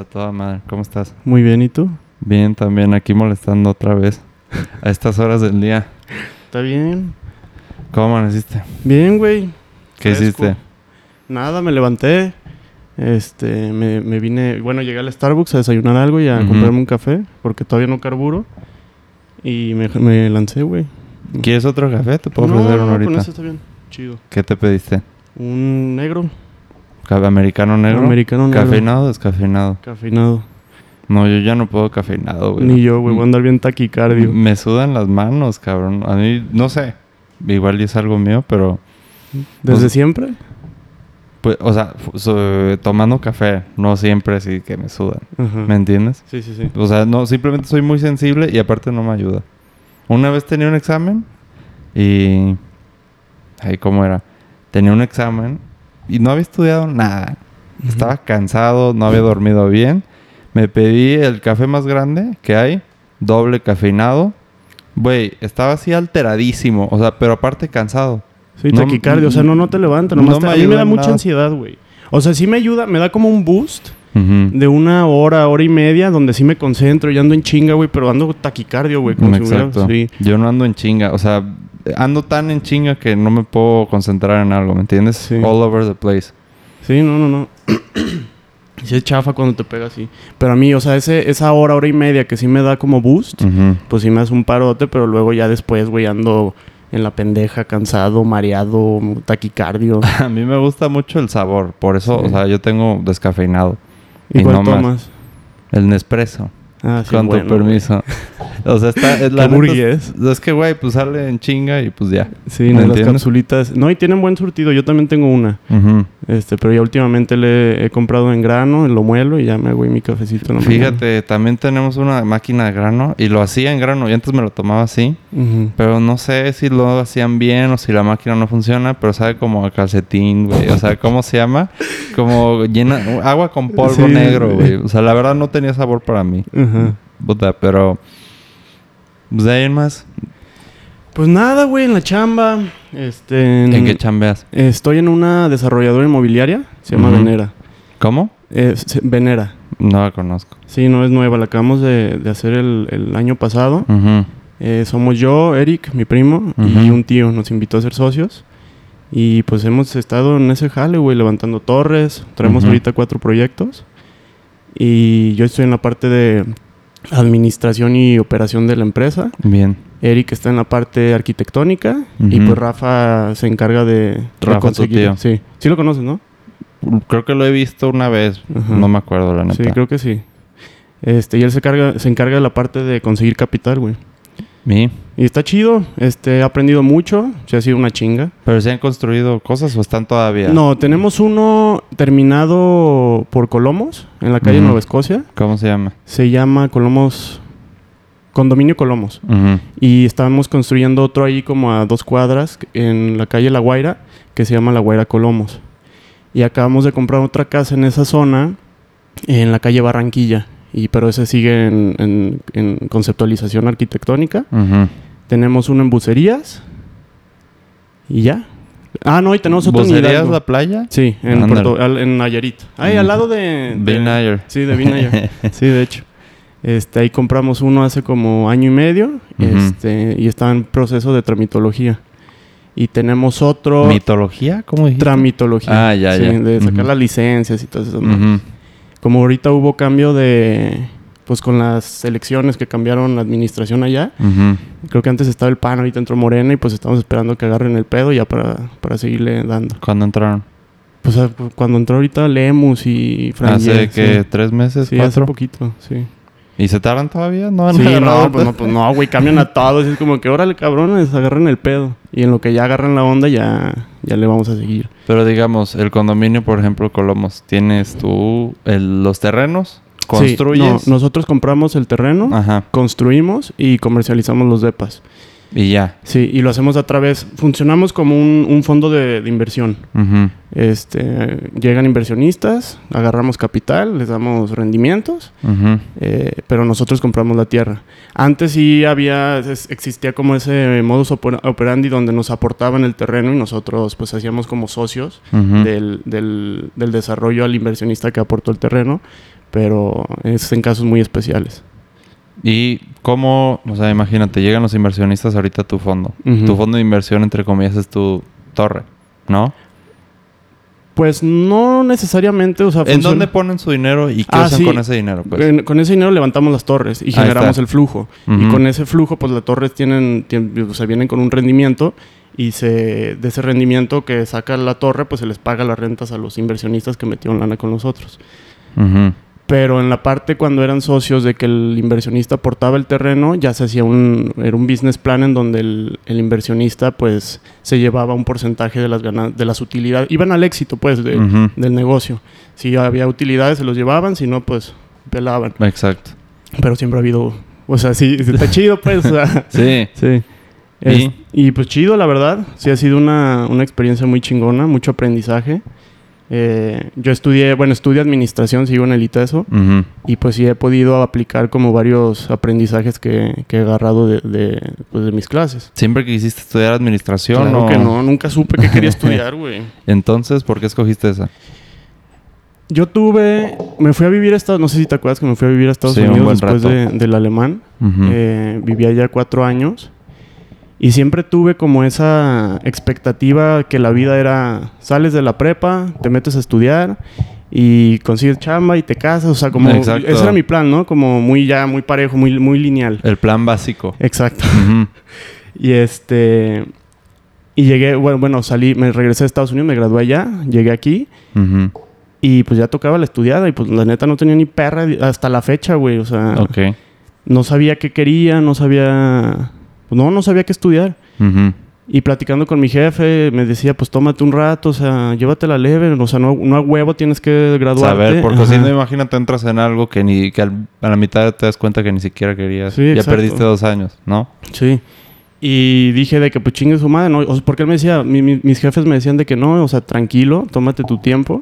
a toda madre. ¿Cómo estás? Muy bien, ¿y tú? Bien, también aquí molestando otra vez. A estas horas del día. ¿Está bien? ¿Cómo amaneciste? Bien, güey. ¿Qué Fresco. hiciste? Nada, me levanté. Este, me, me vine, bueno, llegué al Starbucks a desayunar algo y a comprarme un café, porque todavía no carburo. Y me, me lancé, güey. ¿Quieres otro café? Te puedo no, ofrecer no, uno con ahorita. eso está bien. Chido. ¿Qué te pediste? Un negro. ¿Café americano negro? Americano negro. ¿Cafeinado descafeinado? Cafeinado. No, yo ya no puedo cafeinado, güey. Ni yo, güey. Voy a andar bien taquicardio. Me sudan las manos, cabrón. A mí, no sé. Igual es algo mío, pero... ¿Desde pues- siempre? Pues, o sea, so- tomando café, no siempre así que me sudan. Ajá. ¿Me entiendes? Sí, sí, sí. O sea, no, simplemente soy muy sensible y aparte no me ayuda. Una vez tenía un examen y... Ay, ¿cómo era? Tenía un examen y no había estudiado nada. Estaba cansado, no había dormido bien. Me pedí el café más grande que hay, doble cafeinado. Güey, estaba así alteradísimo, o sea, pero aparte cansado. Sí, No- taquicardio. O sea, no, no te levanta. Nomás no te- me a mí me da mucha nada. ansiedad, güey. O sea, sí me ayuda. Me da como un boost. De una hora, hora y media, donde sí me concentro y ando en chinga, güey, pero ando taquicardio, güey. Como si hubiera- Exacto. sí. Yo no ando en chinga, o sea, ando tan en chinga que no me puedo concentrar en algo, ¿me entiendes? Sí. All over the place. Sí, no, no, no. sí es chafa cuando te pega así. Pero a mí, o sea, ese, esa hora, hora y media que sí me da como boost, Ujú. pues sí me hace un parote, pero luego ya después, güey, ando en la pendeja, cansado, mareado, taquicardio. A mí me gusta mucho el sabor, por eso, Sí. o sea, yo tengo descafeinado. ¿Y Y cuál no más. tomas? El Nespresso, Ah, sí, con bueno, tu permiso. O sea, está... Es, Qué la burgués. es, es que, güey, pues sale en chinga y pues ya. Sí, ¿Me no, las entiendes? capsulitas. No, y tienen buen surtido. Yo también tengo una. Este, pero ya últimamente le he comprado en grano, lo muelo y ya me hago mi cafecito. Fíjate, también tenemos una máquina de grano y lo hacía en grano. Y antes me lo tomaba así. Ujú. Pero no sé si lo hacían bien o si la máquina no funciona, pero sabe como a calcetín, güey. O sea, ¿cómo se llama? Como llena agua con polvo Sí. negro, güey. O sea, la verdad no tenía sabor para mí. Ajá. Puta, pero pues de ahí en más, Pues nada, güey, en la chamba. Este. ¿en qué chambeas? Estoy en una desarrolladora inmobiliaria. Se llama. Venera. ¿Cómo? Eh, Venera. No la conozco. Sí, no es nueva. La acabamos de, de hacer el, el año pasado. Eh, somos yo, Eric, mi primo, y un tío. Nos invitó a ser socios. Y pues hemos estado en ese jale, güey, levantando torres. Traemos ahorita cuatro proyectos. Y yo estoy en la parte de administración y operación de la empresa. Bien. Eric está en la parte arquitectónica. Y pues Rafa se encarga de, tu conseguir. tío. Sí, sí lo conoces, ¿no? Creo que lo he visto una vez. No me acuerdo, la neta. Sí, creo que sí. Este, y él se, carga, se encarga de la parte de conseguir capital, güey. Y está chido. Este, he aprendido mucho. Se ha sido una chinga. ¿Pero se han construido cosas o están todavía? No, tenemos uno terminado por Colomos, en la calle Ujú. Nueva Escocia. ¿Cómo se llama? Se llama Colomos... Condominio Colomos. Y estábamos construyendo otro ahí como a dos cuadras en la calle La Guaira, que se llama La Guaira Colomos. Y acabamos de comprar otra casa en esa zona, en la calle Barranquilla. Y, pero ese sigue en, en- en conceptualización arquitectónica. Tenemos uno en Bucerías. Y ya. Ah, no, y tenemos otro en ¿Bucerías Hidalgo. la playa? Sí, en. Puerto- al- en Nayarit. Ahí, al lado de... de-. Sí, de Vinayo. sí, de hecho. Este, ahí compramos uno hace como año y medio. Este, y está en proceso de tramitología. Y tenemos otro. ¿Mitología? ¿Cómo dijiste? tramitología. Ah, ya, Sí, ya. De sacar las licencias y todo eso. Como ahorita hubo cambio de. Pues con las elecciones que cambiaron la administración allá. Creo que antes estaba el PAN, ahorita entró Morena. Y pues estamos esperando que agarren el pedo ya para, para seguirle dando. ¿Cuándo entraron? Pues cuando entró ahorita Lemus y Franje, Hace que sí. tres meses, Sí, hace cuatro. poquito, sí. ¿Y se tardan todavía? No han Sí, agarrado no, pues no, pues no, güey, cambian a todos. Es como que, órale, cabrones, agarren el pedo. Y en lo que ya agarran la onda, ya, ya le vamos a seguir. Pero digamos, el condominio, por ejemplo, Colomos, ¿tienes tú el- los terrenos? ¿Construyes? Sí, no, nosotros compramos el terreno, Ajá. construimos y comercializamos los depas. Y ya. Sí, y lo hacemos a través, funcionamos como un, un fondo de, de inversión. Este, llegan inversionistas, agarramos capital, les damos rendimientos, eh, pero nosotros compramos la tierra. Antes sí había, es- existía como ese modus oper- operandi donde nos aportaban el terreno y nosotros pues hacíamos como socios del, del- del desarrollo al inversionista que aportó el terreno. pero es en casos muy especiales. ¿Y cómo, o sea, imagínate, llegan los inversionistas ahorita a tu fondo? Tu fondo de inversión, entre comillas, es tu torre, ¿no? Pues no necesariamente, o sea, ¿En funciona- dónde ponen su dinero y qué Ah, usan sí. con ese dinero? Pues? En- con ese dinero levantamos las torres y Ahí generamos está. el flujo. Y con ese flujo, pues las torres tienen, tien- o sea, vienen con un rendimiento y se, de ese rendimiento que saca la torre, pues se les paga las rentas a los inversionistas que metieron lana con nosotros. Ujú. Pero en la parte cuando eran socios de que el inversionista aportaba el terreno, ya se hacía un, era un business plan en donde el, el inversionista pues se llevaba un porcentaje de las ganas, de las utilidades, iban al éxito pues de- del negocio. Si había utilidades se los llevaban, si no pues pelaban. Exacto. Pero siempre ha habido, o sea, sí, está chido pues. o sea, Sí. sí. Es- y pues chido, la verdad. Sí ha sido una, una experiencia muy chingona, mucho aprendizaje. Eh, yo estudié, bueno, estudié administración, sigo en el ITESO. Ujú. Y pues sí he podido aplicar como varios aprendizajes que, que he agarrado de, de, pues, de mis clases. ¿Siempre quisiste estudiar administración Claro o...? que no, nunca supe que quería estudiar, güey. Entonces, ¿por qué escogiste esa? Yo tuve, me fui a vivir a Estados, no sé si te acuerdas que me fui a vivir a Estados Sí, Unidos después de- del alemán. Ujú. Eh, viví allá cuatro años. Y siempre tuve como esa expectativa que la vida era, sales de la prepa, te metes a estudiar y consigues chamba y te casas. O sea, como... Exacto. Ese era mi plan, ¿no? Como muy ya, muy parejo, muy, muy lineal. El plan básico. Exacto. Y este... Y llegué, bueno, bueno, salí, me regresé a Estados Unidos, me gradué allá, llegué aquí y pues ya tocaba la estudiada y pues la neta no tenía ni perra hasta la fecha, güey. O sea, Ok. no sabía qué quería, no sabía... Pues no, no sabía qué estudiar. Y platicando con mi jefe, me decía, pues tómate un rato, o sea, llévatela leve, o sea, no, no a huevo tienes que graduarte. Saber, porque si no, imagínate, entras en algo que ni que al- a la mitad te das cuenta que ni siquiera querías. Sí, ya exacto. perdiste dos años, ¿no? Sí. Y dije de que pues chingue su madre, ¿no? O sea, porque él me decía, mi- mi- mis jefes me decían de que no, o sea, tranquilo, tómate tu tiempo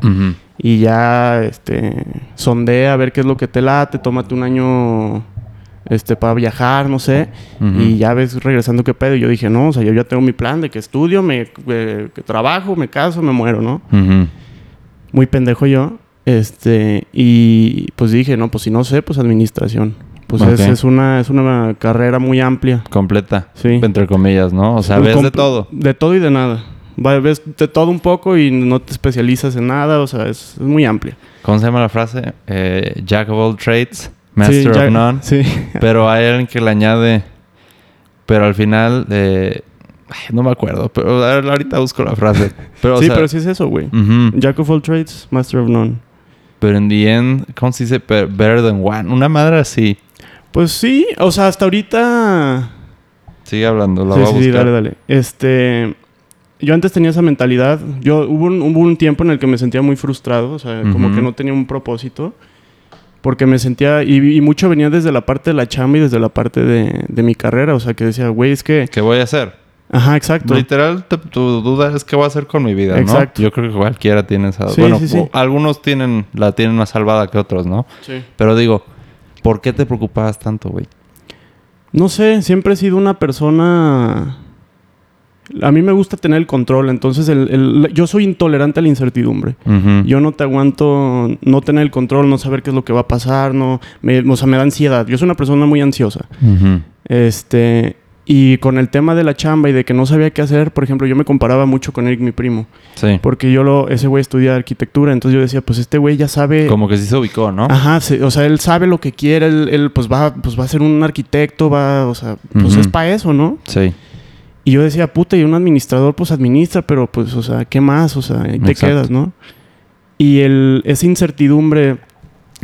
y ya, este, sondea a ver qué es lo que te late, tómate un año, este, para viajar, no sé, Ujú. y ya ves regresando qué pedo. Y yo dije, no, o sea, yo ya tengo mi plan de que estudio, me, eh, que trabajo, me caso, me muero, ¿no? Ujú. Muy pendejo yo. Este, y pues dije, no, pues si no sé, pues administración. Pues es, Ok. es una, es una carrera muy amplia. Completa. Sí. Entre comillas, ¿no? O sea, Un ves de todo. De todo y de nada. Ves de todo un poco y no te especializas en nada, o sea, es, es muy amplia. ¿Cómo se llama la frase? Eh, Jack of all trades, master Sí, of ya- none. Sí. Pero hay alguien que le añade. Pero al final, eh, ay, no me acuerdo. Pero ahorita busco la frase. Pero, o sí, sea, pero sí es eso, güey. ujú. Jack of all trades, master of none. Pero en the end, ¿cómo se dice? Better than one. Una madre así. Pues sí, o sea, hasta ahorita... Sigue hablando, la sí, voy a sí, buscar. dale, dale. Este... Yo antes tenía esa mentalidad. Yo hubo un, hubo un tiempo en el que me sentía muy frustrado, o sea, como que no tenía un propósito. Porque me sentía, y, y mucho venía desde la parte de la chamba y desde la parte de, de mi carrera. O sea, que decía, güey, es que. ¿Qué voy a hacer? Ajá, exacto. Literal, te- tu duda es qué voy a hacer con mi vida, ¿no? Exacto. Yo creo que cualquiera tiene esa... Sí, bueno, sí, algunos tienen... La tienen más salvada que otros, ¿no? Sí. Pero digo, ¿por qué te preocupabas tanto, güey? No sé, siempre he sido una persona. A mí me gusta tener el control, entonces el- el- yo soy intolerante a la incertidumbre. Yo no te aguanto no tener el control, no saber qué es lo que va a pasar, no, me, o sea, me da ansiedad. Yo soy una persona muy ansiosa. Este, y con el tema de la chamba y de que no sabía qué hacer, por ejemplo, yo me comparaba mucho con Eric, mi primo, Sí. porque yo lo, ese güey estudia arquitectura, entonces yo decía, pues este güey ya sabe. Como que sí se ubicó, ¿no? Ajá, se- o sea, él sabe lo que quiere, él, él, pues va, pues va a ser un arquitecto, va, o sea, pues es para eso, ¿no? Sí. Y yo decía, puta, y un administrador pues administra, pero pues, o sea, ¿qué más? O sea, ahí te Exacto. quedas, ¿no? Y el, esa incertidumbre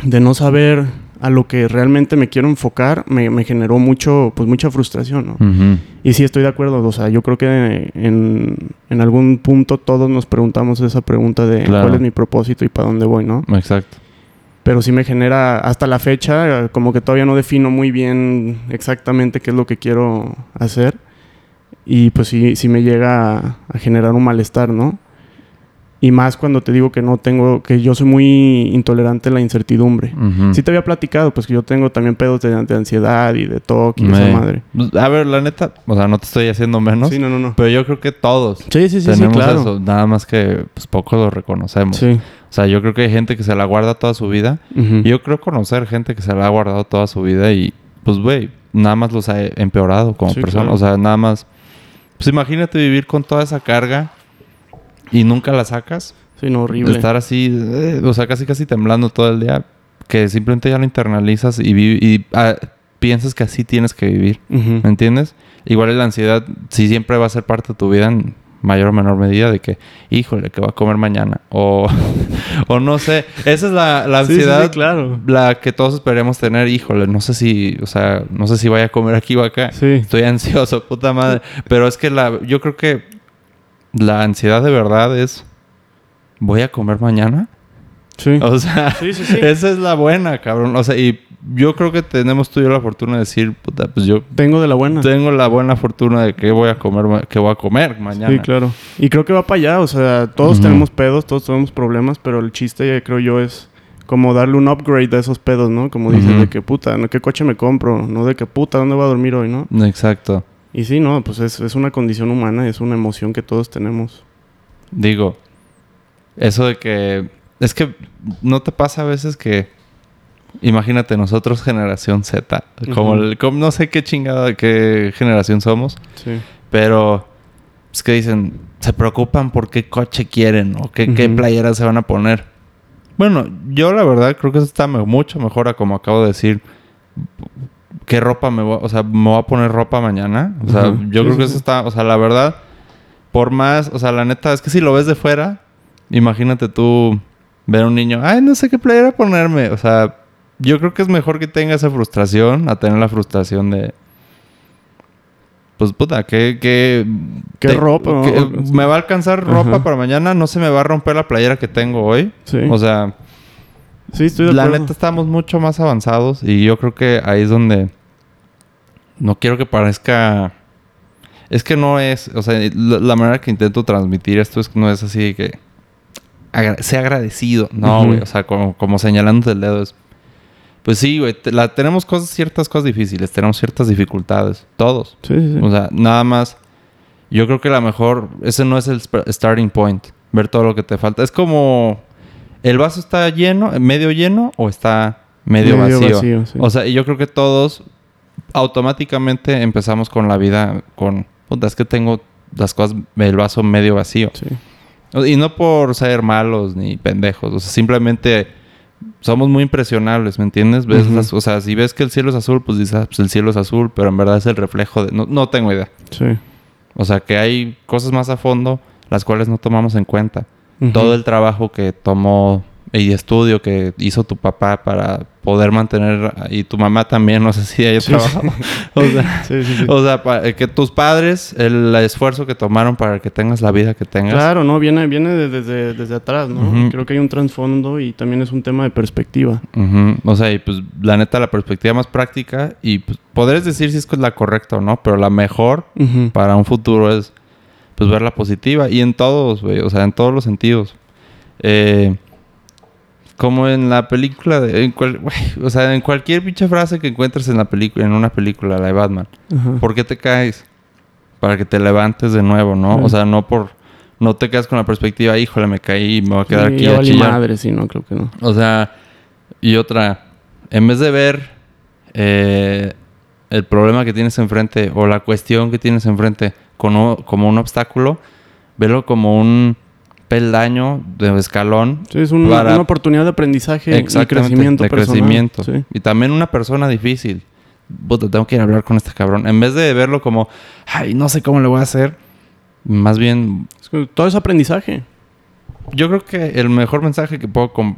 de no saber a lo que realmente me quiero enfocar me, me generó mucho, pues mucha frustración, ¿no? Y sí estoy de acuerdo, o sea, yo creo que en, en algún punto todos nos preguntamos esa pregunta de Claro. cuál es mi propósito y para dónde voy, ¿no? Exacto. Pero sí me genera, hasta la fecha, como que todavía no defino muy bien exactamente qué es lo que quiero hacer. Y pues sí, sí me llega a, a generar un malestar, ¿no? Y más cuando te digo que no tengo, que yo soy muy intolerante a la incertidumbre. Ujú. Sí te había platicado, pues que yo tengo también pedos de, de ansiedad y de toque y esa madre. Pues, A ver, la neta, o sea, no te estoy haciendo menos, Sí, no, no, no. pero yo creo que todos Sí, sí, sí, sí, tenemos claro. eso. Nada más que pues pocos lo reconocemos. Sí. O sea, yo creo que hay gente que se la guarda toda su vida. Ujú. Yo creo conocer gente que se la ha guardado toda su vida y, pues, güey, nada más los ha empeorado como Sí, persona. claro. O sea, nada más. Pues imagínate vivir con toda esa carga y nunca la sacas. Sí, no, horrible. Estar así, eh, o sea, casi casi temblando todo el día. Que simplemente ya lo internalizas y, ah, piensas que así tienes que vivir. ¿Me entiendes? Igual la ansiedad, sí siempre va a ser parte de tu vida mayor o menor medida de que, híjole, que va a comer mañana? O, o no sé. Esa es la, la Sí, sí, sí, ansiedad, claro. la que todos esperemos tener. Híjole, no sé si, o sea, no sé si vaya a comer aquí o acá. Sí. Estoy ansioso, puta madre. Pero es que la, yo creo que la ansiedad de verdad es, ¿voy a comer mañana? Sí. O sea, Sí, sí, sí. esa es la buena, cabrón. O sea, y yo creo que tenemos tú y yo la fortuna de decir, puta, pues yo Tengo de la buena. tengo la buena fortuna de que voy a comer, que voy a comer mañana. Sí, claro. Y creo que va para allá. O sea, todos tenemos pedos, todos tenemos problemas, pero el chiste, creo yo, es como darle un upgrade a esos pedos, ¿no? Como dices, de que puta, ¿no? ¿qué coche me compro? No de que puta, ¿dónde voy a dormir hoy, no? Exacto. Y sí, no, pues es, es una condición humana, es una emoción que todos tenemos. Digo, eso de que es que no te pasa a veces que imagínate nosotros generación Z, como, el- como no sé qué chingada qué generación somos, Sí. pero es que dicen, se preocupan por qué coche quieren o qué, qué Ujú. playera se van a poner. Bueno, yo la verdad creo que eso está mucho mejor a como acabo de decir. ¿Qué ropa me voy a... O sea, me voy a poner ropa mañana? O sea, yo creo que eso está... O sea, la verdad, por más... O sea, la neta, es que si lo ves de fuera, imagínate tú ver a un niño... Ay, no sé qué playera ponerme. O sea, yo creo que es mejor que tenga esa frustración a tener la frustración de... Pues puta, que... que ¿Qué ropa? que me va a alcanzar ropa Ajá. para mañana, no se me va a romper la playera que tengo hoy. Sí. O sea, sí, estoy de la acuerdo. neta estamos mucho más avanzados y yo creo que ahí es donde no quiero que parezca es que no es, o sea, la, la manera que intento transmitir esto es que no es así de que agra- sea agradecido, no, güey, o sea, como, como señalándote el dedo es pues sí, güey, la, tenemos cosas, ciertas cosas difíciles, tenemos ciertas dificultades, todos. Sí, sí, sí. O sea, nada más. Yo creo que la mejor. Ese no es el starting point. Ver todo lo que te falta. Es como. ¿El vaso está lleno, medio lleno o está medio, vacío? sí. O sea, yo creo que todos automáticamente empezamos con la vida con. Puta, es que tengo las cosas, el vaso medio vacío. Sí. Y no por ser malos ni pendejos. O sea, simplemente somos muy impresionables, ¿me entiendes? Ves las- o sea, si ves que el cielo es azul, pues dices, ah, pues el cielo es azul, pero en verdad es el reflejo de... No, no tengo idea. Sí. O sea, que hay cosas más a fondo las cuales no tomamos en cuenta. Todo el trabajo que tomó y estudio que hizo tu papá para poder mantener... Y tu mamá también, no sé si haya Sí, trabajado. o sea... Sí, sí, sí. O sea, que tus padres, el esfuerzo que tomaron para que tengas la vida que tengas. Claro, no, viene, viene de- desde, desde atrás, ¿no? Creo que hay un trasfondo y también es un tema de perspectiva. O sea, y pues la neta, la perspectiva más práctica, y pues podrías decir si es la correcta o no, pero la mejor para un futuro es pues ver la positiva. Y en todos, güey, o sea, en todos los sentidos. Eh, como en la película de. en cual- güey, o sea, en cualquier pinche frase que encuentres en la película, en una película, la de Batman. Ajá. ¿Por qué te caes? Para que te levantes de nuevo, ¿no? O sea, no por. No te quedas con la perspectiva, híjole, me caí, me voy a quedar Sí, aquí a chillar". madre, sí, no, creo que no. O sea, y otra, en vez de ver eh, el problema que tienes enfrente o la cuestión que tienes enfrente como, como un obstáculo, velo como un peldaño de escalón. Sí, es un- Para- una oportunidad de aprendizaje y crecimiento de personal. crecimiento. Sí. Y también una persona difícil. Puta, tengo que ir a hablar con este cabrón. En vez de verlo como, ay, no sé cómo le voy a hacer. Más bien, Es que todo es aprendizaje. yo creo que el mejor mensaje que puedo com-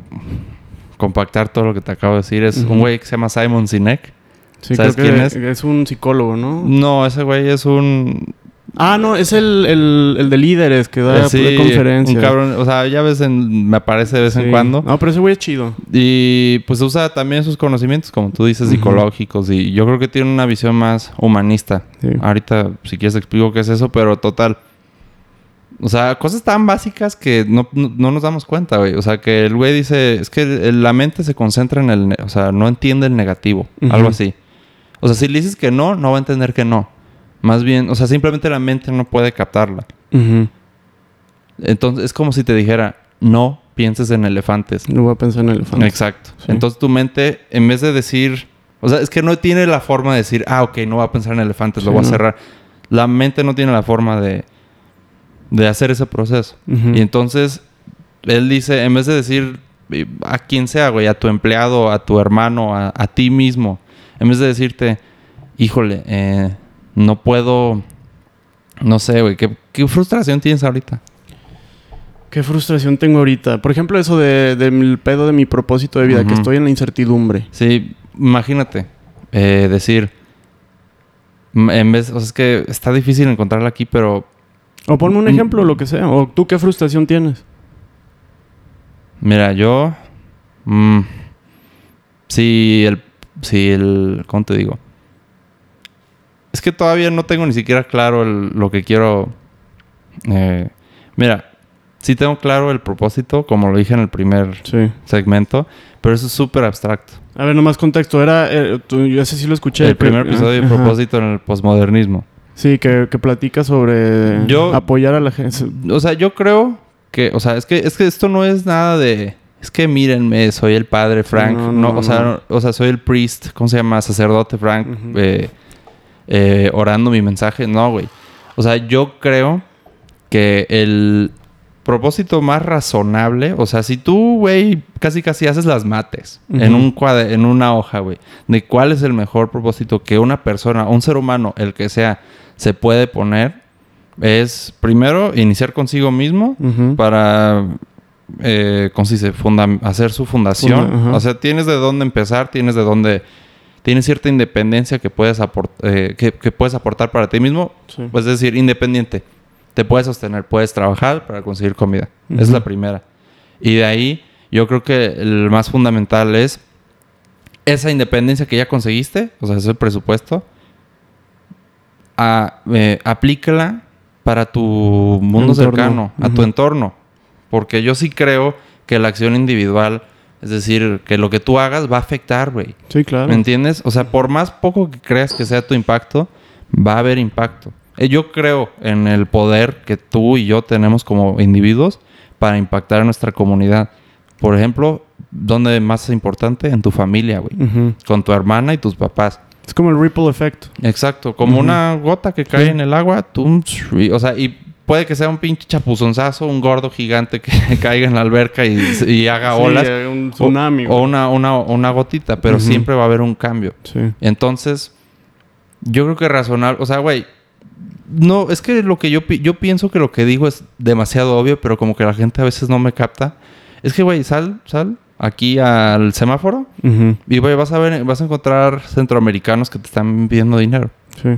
compactar todo lo que te acabo de decir es un güey que se llama Simon Sinek. Sí, ¿Sabes creo que quién es? es un psicólogo, ¿no? No, ese güey es un... Ah, no, es el, el, el de líderes que da sí, conferencias. un cabrón. O sea, ya ves, en, me aparece de vez en cuando. No, pero ese güey es chido. Y pues usa también sus conocimientos, como tú dices, psicológicos. Y yo creo que tiene una visión más humanista. Sí. Ahorita, si quieres, explico qué es eso, pero total. O sea, cosas tan básicas que no, no- no nos damos cuenta, güey. O sea, que el güey dice, es que la mente se concentra en el... O sea, no entiende el negativo. Algo así. O sea, si le dices que no, no va a entender que no. Más bien, o sea, simplemente la mente no puede captarla. Entonces, es como si te dijera, no pienses en elefantes. No voy a pensar en elefantes. Exacto. Sí. Entonces tu mente, en vez de decir, o sea, es que no tiene la forma de decir, ah, ok, no va a pensar en elefantes, lo voy a cerrar. La mente no tiene la forma de, de hacer ese proceso. Y entonces él dice, en vez de decir eh, a quien sea, güey, a tu empleado, a tu hermano, a, a ti mismo, en vez de decirte, híjole, eh, no puedo, no sé, güey, ¿qué, qué frustración tienes ahorita? Qué frustración tengo ahorita. Por ejemplo, eso de, del pedo de mi propósito de vida, que estoy en la incertidumbre. Sí, imagínate, eh, decir, en vez, o sea, es que está difícil encontrarla aquí, pero O ponme un Mm. ejemplo, lo que sea. O tú qué frustración tienes. mira, yo, mm, si el, si el, ¿cómo te digo? Es que todavía no tengo ni siquiera claro el- lo que quiero. eh, mira, sí tengo claro el propósito, como lo dije en el primer Sí. segmento, pero eso es súper abstracto. A ver, nomás contexto. Era, eh, tú- yo ese sí lo escuché. el primer episodio de propósito en el posmodernismo. Sí, que, que platica sobre Yo- apoyar a la gente. O sea, yo creo que, o sea, es que, es que esto no es nada de. Es que mírenme, soy el padre Frank. no, no, no, o, sea, o sea, soy el priest, ¿cómo se llama? Sacerdote Frank, eh, eh, orando mi mensaje. No, güey. O sea, yo creo que el propósito más razonable, o sea, si tú, güey, casi casi haces las mates en un cuadre, en una hoja, güey, de cuál es el mejor propósito que una persona, un ser humano, el que sea, se puede poner, es primero iniciar consigo mismo para, eh, ¿cómo se dice? Funda- hacer su fundación. O sea, tienes de dónde empezar, tienes de dónde... Tienes cierta independencia que puedes, aport- eh, que, que puedes aportar para ti mismo. Sí. Pues es decir, independiente. Te puedes sostener, puedes trabajar para conseguir comida. Esa Es Ujú. la primera. Y de ahí, yo creo que el más fundamental es esa independencia que ya conseguiste, o sea, ese presupuesto, a- eh, aplícala para tu mundo Entorno. cercano, a tu entorno. Porque yo sí creo que la acción individual, es decir, que lo que tú hagas va a afectar, güey. Sí, claro. ¿Me entiendes? O sea, por más poco que creas que sea tu impacto, va a haber impacto. Eh, Yo creo en el poder que tú y yo tenemos como individuos para impactar a nuestra comunidad. Por ejemplo, ¿dónde más es importante? En tu familia, güey. Con tu hermana y tus papás. Es como el ripple effect. Exacto. Como una gota que cae Sí. en el agua. o sea, y puede que sea un pinche chapuzonzazo, un gordo gigante que caiga en la alberca y, y haga olas. eh, un o- tsunami. O, una, una, una gotita, pero siempre va a haber un cambio. Sí. Entonces, yo creo que razonable, o sea, güey, no, es que lo que yo, pi- yo pienso que lo que digo es demasiado obvio, pero como que la gente a veces no me capta. Es que, güey, sal, sal aquí al semáforo y, güey, vas a ver, vas a encontrar centroamericanos que te están pidiendo dinero. Sí.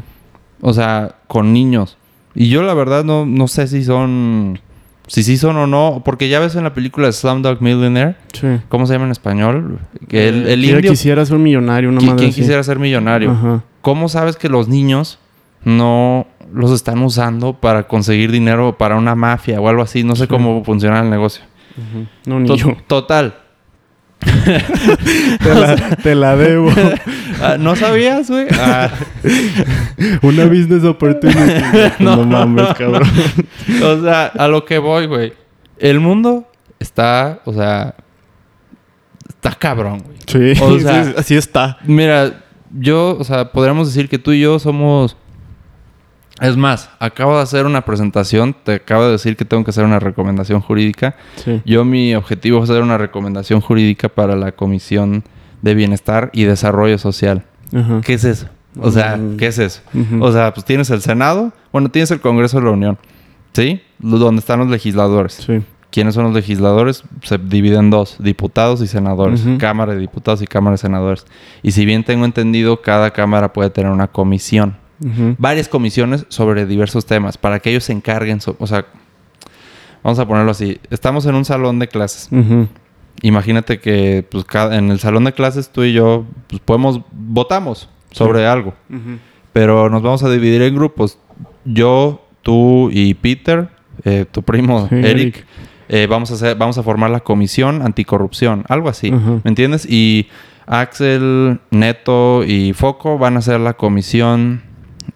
O sea, con niños. Y yo la verdad no, no sé si son, si sí son o no, porque ya ves en la película Slumdog Millionaire, Sí. ¿cómo se llama en español? Que el, el Quiera- indio, Quisiera ser millonario, una qui- madre quien así. quisiera ser millonario. Ajá. ¿Cómo sabes que los niños no los están usando para conseguir dinero para una mafia o algo así? No sé Sí. cómo funciona el negocio. No, ni To- yo. Total. Te la, te la debo. Ah, ¿No sabías, güey? Ah, Una business opportunity. No, no, mames, no, cabrón. o sea, a lo que voy, güey. El mundo está, o sea, está cabrón, güey. Sí, O sea- sí, así está. Mira, yo, o sea, podríamos decir que tú y yo somos... Es más, acabo de hacer una presentación, te acabo de decir que tengo que hacer una recomendación jurídica. Sí. Yo mi objetivo es hacer una recomendación jurídica para la Comisión de Bienestar y Desarrollo Social. Ajá. ¿Qué es eso? O sea, Mm. ¿qué es eso? O sea, pues tienes el Senado, bueno, tienes el Congreso de la Unión, ¿sí? Donde están los legisladores. Sí. ¿Quiénes son los legisladores? Se dividen en dos, diputados y senadores. Cámara de Diputados y Cámara de Senadores. Y si bien tengo entendido, cada cámara puede tener una comisión. Varias comisiones sobre diversos temas para que ellos se encarguen. so- o sea, vamos a ponerlo así. Estamos en un salón de clases. Imagínate que pues, en el salón de clases tú y yo pues, podemos, votamos sobre algo. Pero nos vamos a dividir en grupos. Yo, tú y Peter, eh, tu primo Sí, Eric, Eric. eh, vamos, a hacer, vamos a formar la comisión anticorrupción, algo así. ¿Me entiendes? Y Axel, Neto y Foco van a hacer la comisión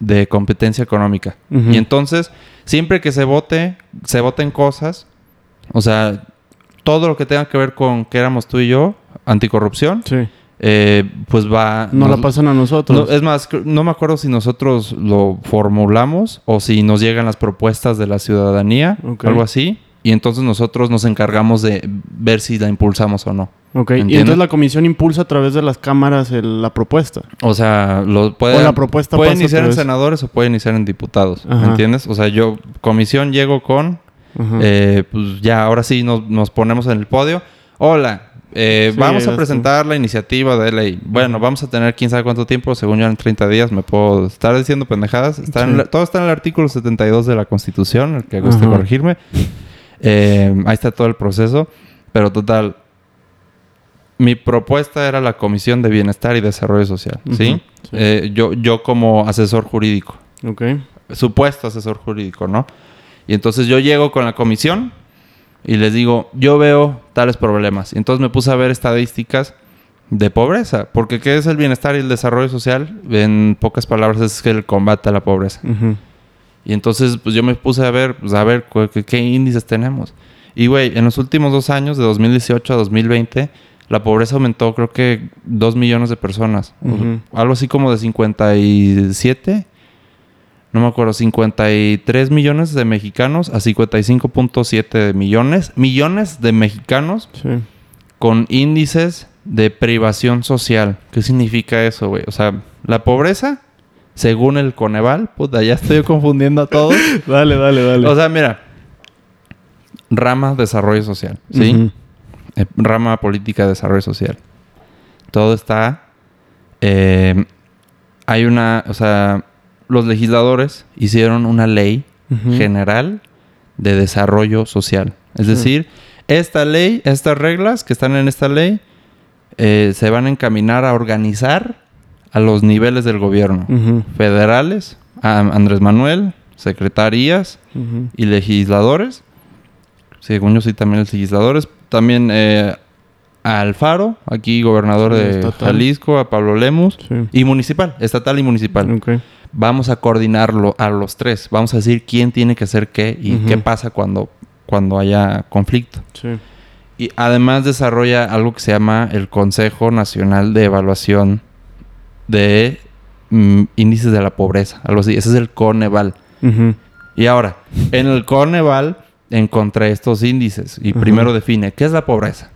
de competencia económica. Y entonces, siempre que se vote, se voten cosas, o sea, todo lo que tenga que ver con que éramos tú y yo, anticorrupción, Sí. eh, pues va... No la pasan a nosotros. no, es más, no me acuerdo si nosotros lo formulamos o si nos llegan las propuestas de la ciudadanía, algo así. Y entonces nosotros nos encargamos de ver si la impulsamos o no. Ok. Y entonces la comisión impulsa a través de las cámaras el- la propuesta. O sea, lo pueden, O la propuesta pueden iniciar en senadores o pueden iniciar en diputados. ¿Me Ajá. entiendes? O sea, yo, comisión, llego con, eh, pues ya, ahora sí nos, nos ponemos en el podio. Hola, eh, Sí, vamos a presentar la iniciativa de ley. Bueno, vamos a tener quién sabe cuánto tiempo, según yo en 30 días me puedo estar diciendo pendejadas. Está en la- todo está en el artículo 72 de la Constitución, el que guste Ajá. corregirme. Eh, ahí está todo el proceso. Pero total, mi propuesta era la Comisión de Bienestar y Desarrollo Social, ¿sí? Ujú, sí. Eh, yo, yo como asesor jurídico Ok. supuesto asesor jurídico, ¿no? Y entonces yo llego con la comisión y les digo, yo veo tales problemas. Y entonces me puse a ver estadísticas de pobreza, porque ¿qué es el bienestar y el desarrollo social? En pocas palabras es el combate a la pobreza. Ujú. Y entonces pues yo me puse a ver, pues, a ver qué, qué índices tenemos. Y güey, en los últimos dos años, de 2018 a 2020, la pobreza aumentó creo que dos millones de personas. Algo así como de 57, no me acuerdo, 53 millones de mexicanos a 55.7 millones. Millones de mexicanos Sí. con índices de privación social. ¿Qué significa eso, güey? O sea, la pobreza, según el Coneval, puta, ya estoy confundiendo a todos. Dale, dale, dale. O sea, mira, rama desarrollo social, ¿sí? Eh, rama política de desarrollo social. Todo está. eh, hay una. O sea, los legisladores hicieron una ley general de desarrollo social. Es decir, esta ley, estas reglas que están en esta ley, eh, se van a encaminar a organizar a los niveles del gobierno. Federales, a Andrés Manuel, secretarías y legisladores. Según yo sí, también los legisladores. También eh, a Alfaro, aquí gobernador Sí, de estatal. Jalisco, a Pablo Lemus. Sí. Y municipal, estatal y municipal. Vamos a coordinarlo a los tres. Vamos a decir quién tiene que hacer qué y qué pasa cuando, cuando haya conflicto. Sí. Y además desarrolla algo que se llama el Consejo Nacional de Evaluación de mm, Índices de la Pobreza. Algo así. Ese es el Coneval. Y ahora, en el Coneval encontré estos índices. Y Ajá. primero define, ¿qué es la pobreza?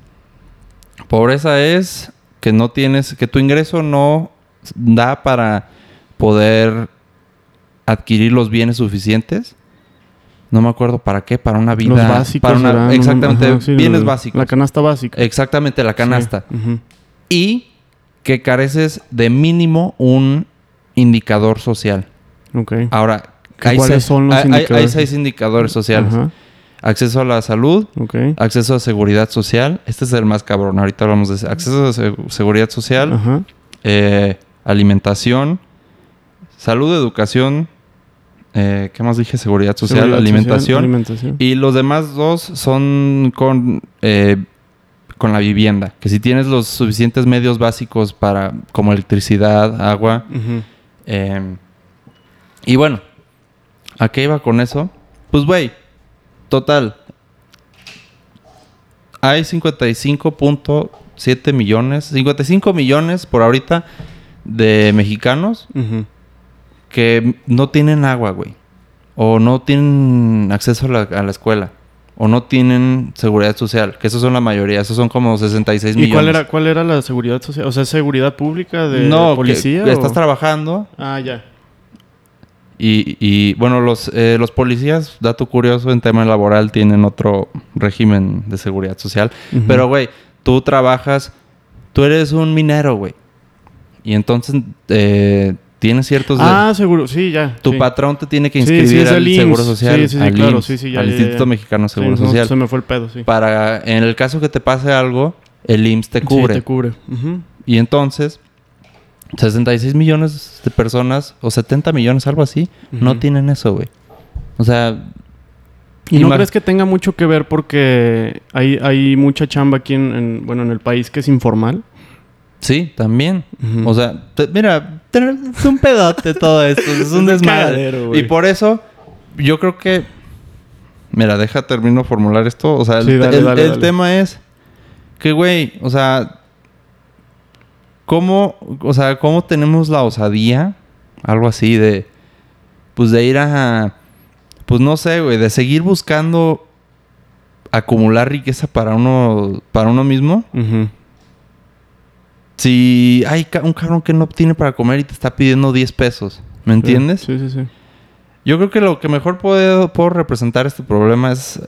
Pobreza es que no tienes, que tu ingreso no da para poder adquirir los bienes suficientes. No me acuerdo para qué, para una vida. Los básicos. para una- exactamente, ajá, sí, bienes la- básicos. La canasta básica. exactamente, la canasta. Sí. Y que careces de mínimo un indicador social. Ok. Ahora, ¿Qué- hay, cuáles seis- son los hay- hay- hay indicadores? seis indicadores sociales. Acceso a la salud, acceso a seguridad social. Este es el más cabrón. Ahorita hablamos de ese. acceso a se- seguridad social, Ajá. eh, alimentación, salud, educación. eh, ¿Qué más dije? Seguridad social, Seguridad alimentación. social, alimentación. Y los demás dos son con, eh, con la vivienda. Que si tienes los suficientes medios básicos para, como electricidad, agua. Eh, y bueno, ¿a qué iba con eso? Pues, güey, total. Hay 55.7 millones, 55 millones por ahorita de mexicanos que no tienen agua, güey. O no tienen acceso a la, a la escuela. O no tienen seguridad social. Que esos son la mayoría. Esos son como 66 ¿Y millones. cuál era, cuál era la seguridad social? O sea, ¿es seguridad pública de no, policía? que o- estás trabajando Ah, ya. Y, y, bueno, los, eh, los policías, dato curioso, en tema laboral tienen otro régimen de seguridad social. Pero, güey, tú trabajas, tú eres un minero, güey. Y entonces eh, tienes ciertos... de- Ah, seguro. Sí, ya. tu sí. patrón te tiene que Sí, sí, inscribir es al IMSS. Seguro Social. Sí, sí, sí, al claro, IMSS, sí, sí, ya, al ya, Instituto. Mexicano Seguro no, Social. se me fue el pedo, sí. Para, en el caso que te pase algo, el IMSS te cubre. Sí, te cubre. Y entonces, 66 millones de personas, o 70 millones, algo así, no tienen eso, güey. O sea, ¿Y no crees que tenga mucho que ver porque hay, hay mucha chamba aquí en, en- bueno, en el país que es informal? sí, también. O sea, te- mira, tener- es un pedote todo esto, es un desmadre. Y por eso, yo creo que Mira, deja termino formular esto. O sea, el, Sí, dale, el- dale, el dale. tema es que, güey, o sea, ¿cómo, o sea, cómo tenemos la osadía, algo así, de, pues de ir a, pues no sé, güey, de seguir buscando acumular riqueza para uno, para uno mismo? Ujú. Si hay un cabrón que no tiene para comer y te está pidiendo 10 pesos, ¿me entiendes? Sí, sí, sí. Yo creo que lo que mejor puedo, puedo representar este problema es,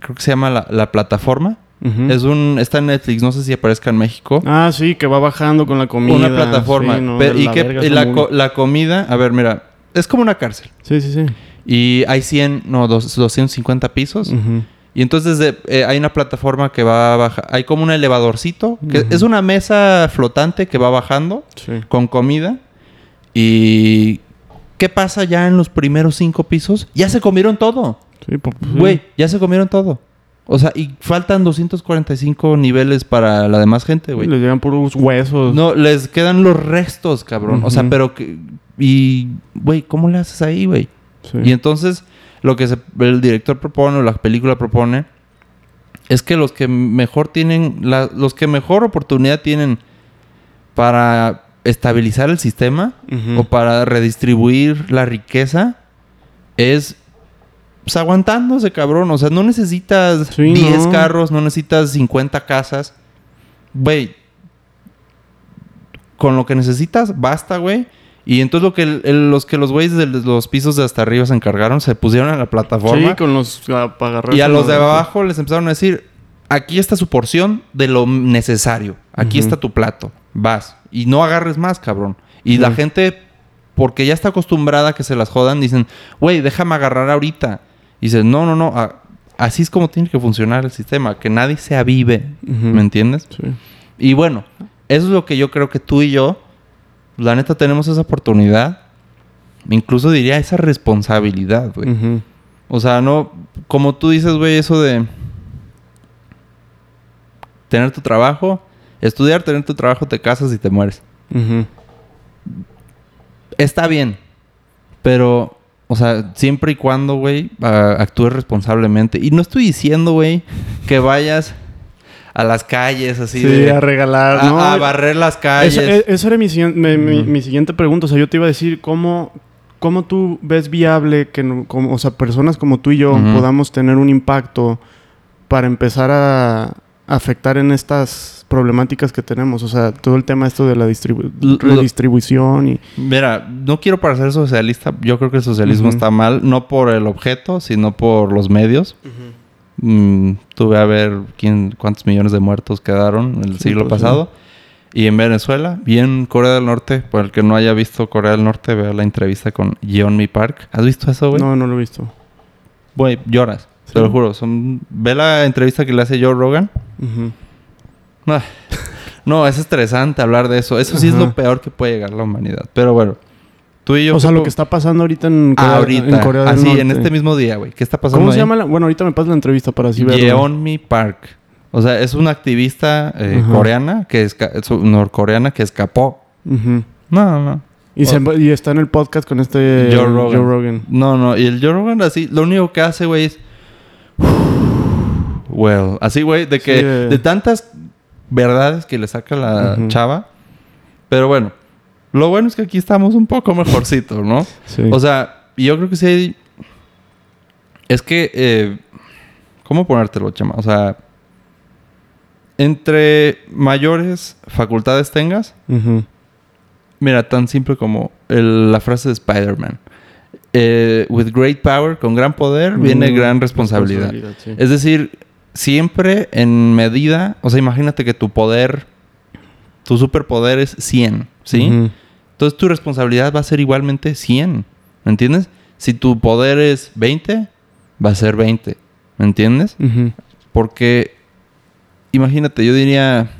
creo que se llama la, la plataforma. Es un, está en Netflix, no sé si aparezca en México. Ah, sí, que va bajando con la comida. una plataforma. Sí, no, Pe- y la que la, co- la comida, a ver, mira, es como una cárcel. Sí, sí, sí. Y hay 100, no, dos- 250 pisos. Ujú. Y entonces de- eh, hay una plataforma que va bajar. Hay como un elevadorcito, que es una mesa flotante que va bajando Sí. con comida. Y ¿qué pasa ya en los primeros cinco pisos? Ya se comieron todo. Sí, pues, sí. Güey, ya se comieron todo. O sea, y faltan 245 niveles para la demás gente, güey. Les llegan puros huesos. No, les quedan los restos, cabrón. O sea, pero que... Y, güey, ¿cómo le haces ahí, güey? Sí. Y entonces, lo que se- el director propone o la película propone es que los que mejor tienen, la- los que mejor oportunidad tienen para estabilizar el sistema o para redistribuir la riqueza es pues, aguantándose, cabrón. O sea, no necesitas Sí, 10 no. carros, no necesitas 50 casas. Güey, con lo que necesitas, basta, güey. Y entonces lo que el- el- los que los güeyes de los pisos de hasta arriba se encargaron, se pusieron en la plataforma. Sí, con los apagarras. y a los de abajo les empezaron a decir, aquí está su porción de lo necesario. Aquí está tu plato. Vas. Y no agarres más, cabrón. Y la gente, porque ya está acostumbrada a que se las jodan, dicen, güey, déjame agarrar ahorita. Y dices, no, no, no. a- así es como tiene que funcionar el sistema. Que nadie se avive. ¿Me entiendes? Sí. Y bueno, eso es lo que yo creo que tú y yo, la neta, tenemos esa oportunidad. Incluso diría esa responsabilidad, güey. O sea, no, como tú dices, güey, eso de tener tu trabajo, estudiar, tener tu trabajo, te casas y te mueres. Está bien, pero, o sea, siempre y cuando, güey, actúes responsablemente. Y no estoy diciendo, güey, que vayas a las calles así Sí, de... a regalar. a, no, a barrer las calles. E- eso era mi, siguiente- mi- mi- Ujú. mi siguiente pregunta. O sea, yo te iba a decir cómo, cómo tú ves viable que, como, o sea, personas como tú y yo podamos tener un impacto para empezar a afectar en estas problemáticas que tenemos. O sea, todo el tema esto de la distribu- redistribución y... Mira, no quiero parecer socialista. Yo creo que el socialismo está mal, no por el objeto, sino por los medios. Mm, tuve a ver quién, cuántos millones de muertos quedaron el Sí, siglo pues, pasado. Y en Venezuela, y en Corea del Norte, por el que no haya visto Corea del Norte, vea la entrevista con Yeonmi Park. ¿Has visto eso, güey? No, no lo he visto. Güey, lloras. Sí. Te lo juro. Son... Ve la entrevista que le hace Joe Rogan. Ujú. Ah, No, es estresante hablar de eso. Eso sí es lo peor que puede llegar a la humanidad. Pero bueno, tú y yo... o sea, ¿qué lo que está pasando ahorita en Corea, Ah, ahorita. en Corea del Así, Norte. en este mismo día, güey. ¿Qué está pasando ¿Cómo se llama? la- Bueno, ahorita me pasas la entrevista para así verlo. Yeonmi Park. O sea, es una activista eh, coreana, que esca- es norcoreana, que escapó. Ujú. No, no. Y, se- y está en el podcast con este Joe Rogan. Rogan. No, no. Y el Joe Rogan así, lo único que hace, güey, es... Well, así, güey, de que... Sí, eh. De tantas verdades que le saca la chava. Pero bueno, lo bueno es que aquí estamos un poco mejorcitos, ¿no? Sí. O sea, yo creo que sí hay... Es que... eh, ¿Cómo ponértelo, chama? O sea... Entre mayores facultades tengas... Mira, tan simple como el- la frase de Spider-Man. Eh, with great power, con gran poder, viene Mm, gran responsabilidad. sí. Es decir, siempre en medida... O sea, imagínate que tu poder... Tu superpoder es 100, ¿sí? Entonces tu responsabilidad va a ser igualmente 100. ¿Me entiendes? Si tu poder es 20, va a ser 20. ¿Me entiendes? Porque, imagínate, yo diría,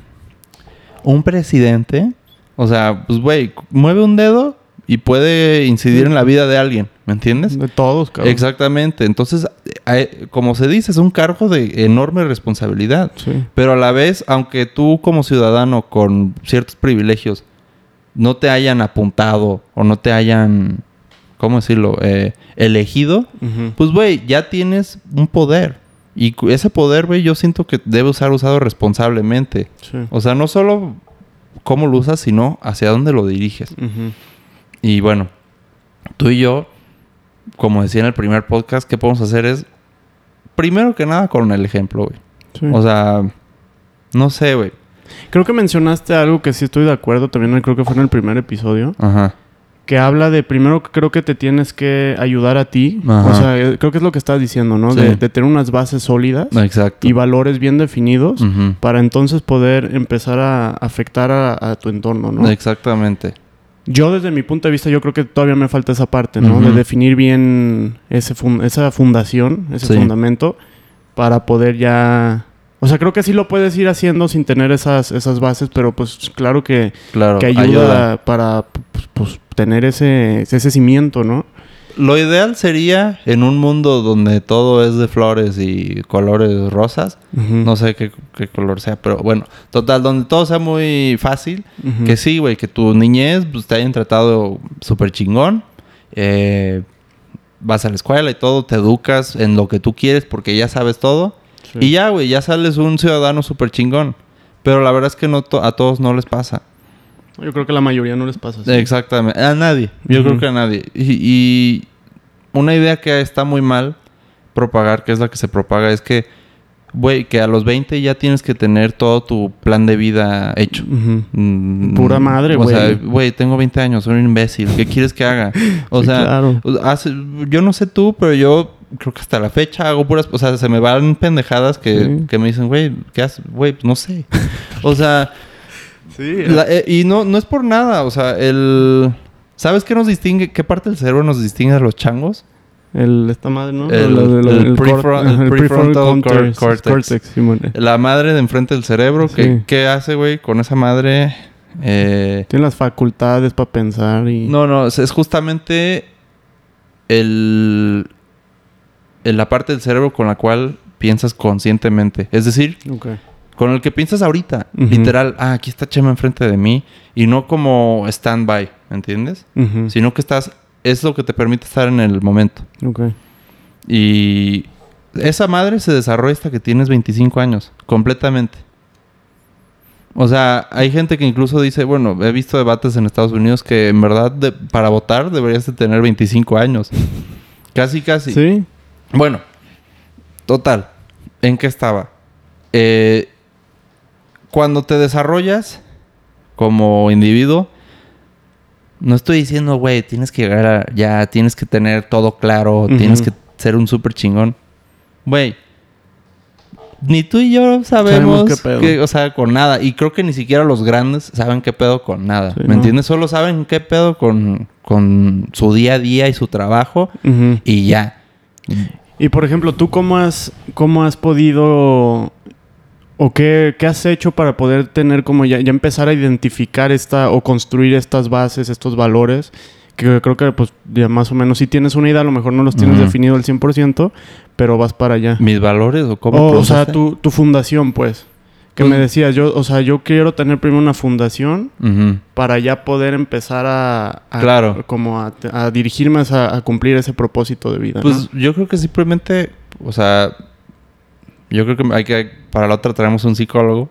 un presidente, o sea, pues, güey, mueve un dedo y puede incidir en la vida de alguien. ¿Me entiendes? De todos, cabrón. Exactamente. Entonces, eh, como se dice, es un cargo de enorme responsabilidad. Sí. Pero a la vez, aunque tú como ciudadano con ciertos privilegios no te hayan apuntado o no te hayan ¿cómo decirlo? Eh, elegido, pues, güey, ya tienes un poder. Y ese poder, güey, yo siento que debe ser usado responsablemente. Sí. O sea, no solo cómo lo usas, sino hacia dónde lo diriges. Y bueno, tú y yo, como decía en el primer podcast, ¿qué podemos hacer? Es, primero que nada, con el ejemplo, güey. Sí. O sea, no sé, güey. Creo que mencionaste algo que sí estoy de acuerdo, también creo que fue en el primer episodio, Ajá. que habla de primero que creo que te tienes que ayudar a ti. Ajá. O sea, eh, creo que es lo que estás diciendo, ¿no? Sí. De, de tener unas bases sólidas Exacto. y valores bien definidos para entonces poder empezar a afectar a, a tu entorno, ¿no? Exactamente. Yo desde mi punto de vista yo creo que todavía me falta esa parte, ¿no? De definir bien ese fun- esa fundación, ese Sí. fundamento para poder ya... O sea, creo que sí lo puedes ir haciendo sin tener esas, esas bases, pero pues claro que, Claro. que ayuda, para pues, pues, tener ese, ese cimiento, ¿no? Lo ideal sería en un mundo donde todo es de flores y colores rosas. No sé qué, qué color sea, pero bueno, total, donde todo sea muy fácil. Que sí, güey, que tu niñez pues, te hayan tratado súper chingón. Eh, vas a la escuela y todo, te educas en lo que tú quieres porque ya sabes todo. Sí. Y ya, güey, ya sales un ciudadano súper chingón. Pero la verdad es que no to- a todos no les pasa. Yo creo que a la mayoría no les pasa así. Exactamente. A nadie. Yo creo que a nadie. Y, y una idea que está muy mal propagar, que es la que se propaga, es que, güey, que a los 20 ya tienes que tener todo tu plan de vida hecho. Mm, Pura madre, O sea, güey. güey, tengo 20 años, soy un imbécil. ¿Qué quieres que haga? O Sí, sea, claro. hace- yo no sé tú, pero yo creo que hasta la fecha hago puras... O sea, se me van pendejadas que, Sí. que me dicen, güey, ¿qué haces? Güey, pues no sé. o sea... Sí. La- eh, y no, no es por nada, o sea, el... ¿Sabes qué nos distingue? ¿Qué parte del cerebro nos distingue a los changos? El, esta madre, ¿no? El- el ajá, el prefrontal cortex, cor- cortex. Simón. La madre de enfrente del cerebro, ¿qué, Sí. qué hace, güey, con esa madre? Eh, Tiene las facultades para pensar y... no, no, es, justamente el, el- la parte del cerebro con la cual piensas conscientemente. Es decir, Ok. Con el que piensas ahorita. Literal, ah, aquí está Chema enfrente de mí. Y no como stand-by, ¿me entiendes? Sino que estás... Es lo que te permite estar en el momento. Ok. Y esa madre se desarrolla hasta que tienes 25 años, completamente. O sea, hay gente que incluso dice, bueno, he visto debates en Estados Unidos que en verdad de- para votar deberías de tener 25 años. Casi, casi. ¿Sí? Bueno, total. ¿En qué estaba? Eh, cuando te desarrollas como individuo, no estoy diciendo, güey, tienes que llegar a, ya, tienes que tener todo claro, tienes que ser un súper chingón. Güey, ni tú y yo sabemos, Sabemos qué pedo. que- o sea, con nada. Y creo que ni siquiera los grandes saben qué pedo con nada. Sí, ¿Me no. entiendes? Solo saben qué pedo con, con su día a día y su trabajo y ya. Y por ejemplo, ¿tú cómo has, cómo has podido o qué, qué has hecho para poder tener como ya, ya empezar a identificar esta o construir estas bases, estos valores? Que creo que pues ya más o menos si tienes una idea, a lo mejor no los tienes definido al 100%, pero vas para allá. ¿Mis valores o cómo? O, o sea, tu, tu fundación, pues. Que Pues- me decías, yo, o sea, yo quiero tener primero una fundación para ya poder empezar a, a- Claro. como a, a dirigirme a, a cumplir ese propósito de vida. Pues yo creo que simplemente, o sea, yo creo que hay que, para la otra traemos un psicólogo.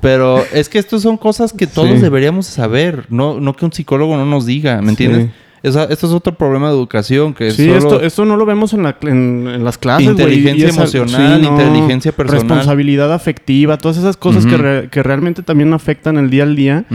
Pero es que estas son cosas que todos Sí. deberíamos saber, no, no que un psicólogo no nos diga, ¿me Sí. entiendes? Esa- esto es otro problema de educación que Sí, solo esto, esto no lo vemos en, la, en, en las clases. Inteligencia esa- emocional, inteligencia personal. Responsabilidad afectiva, todas esas cosas que, re- que realmente también afectan el día al día.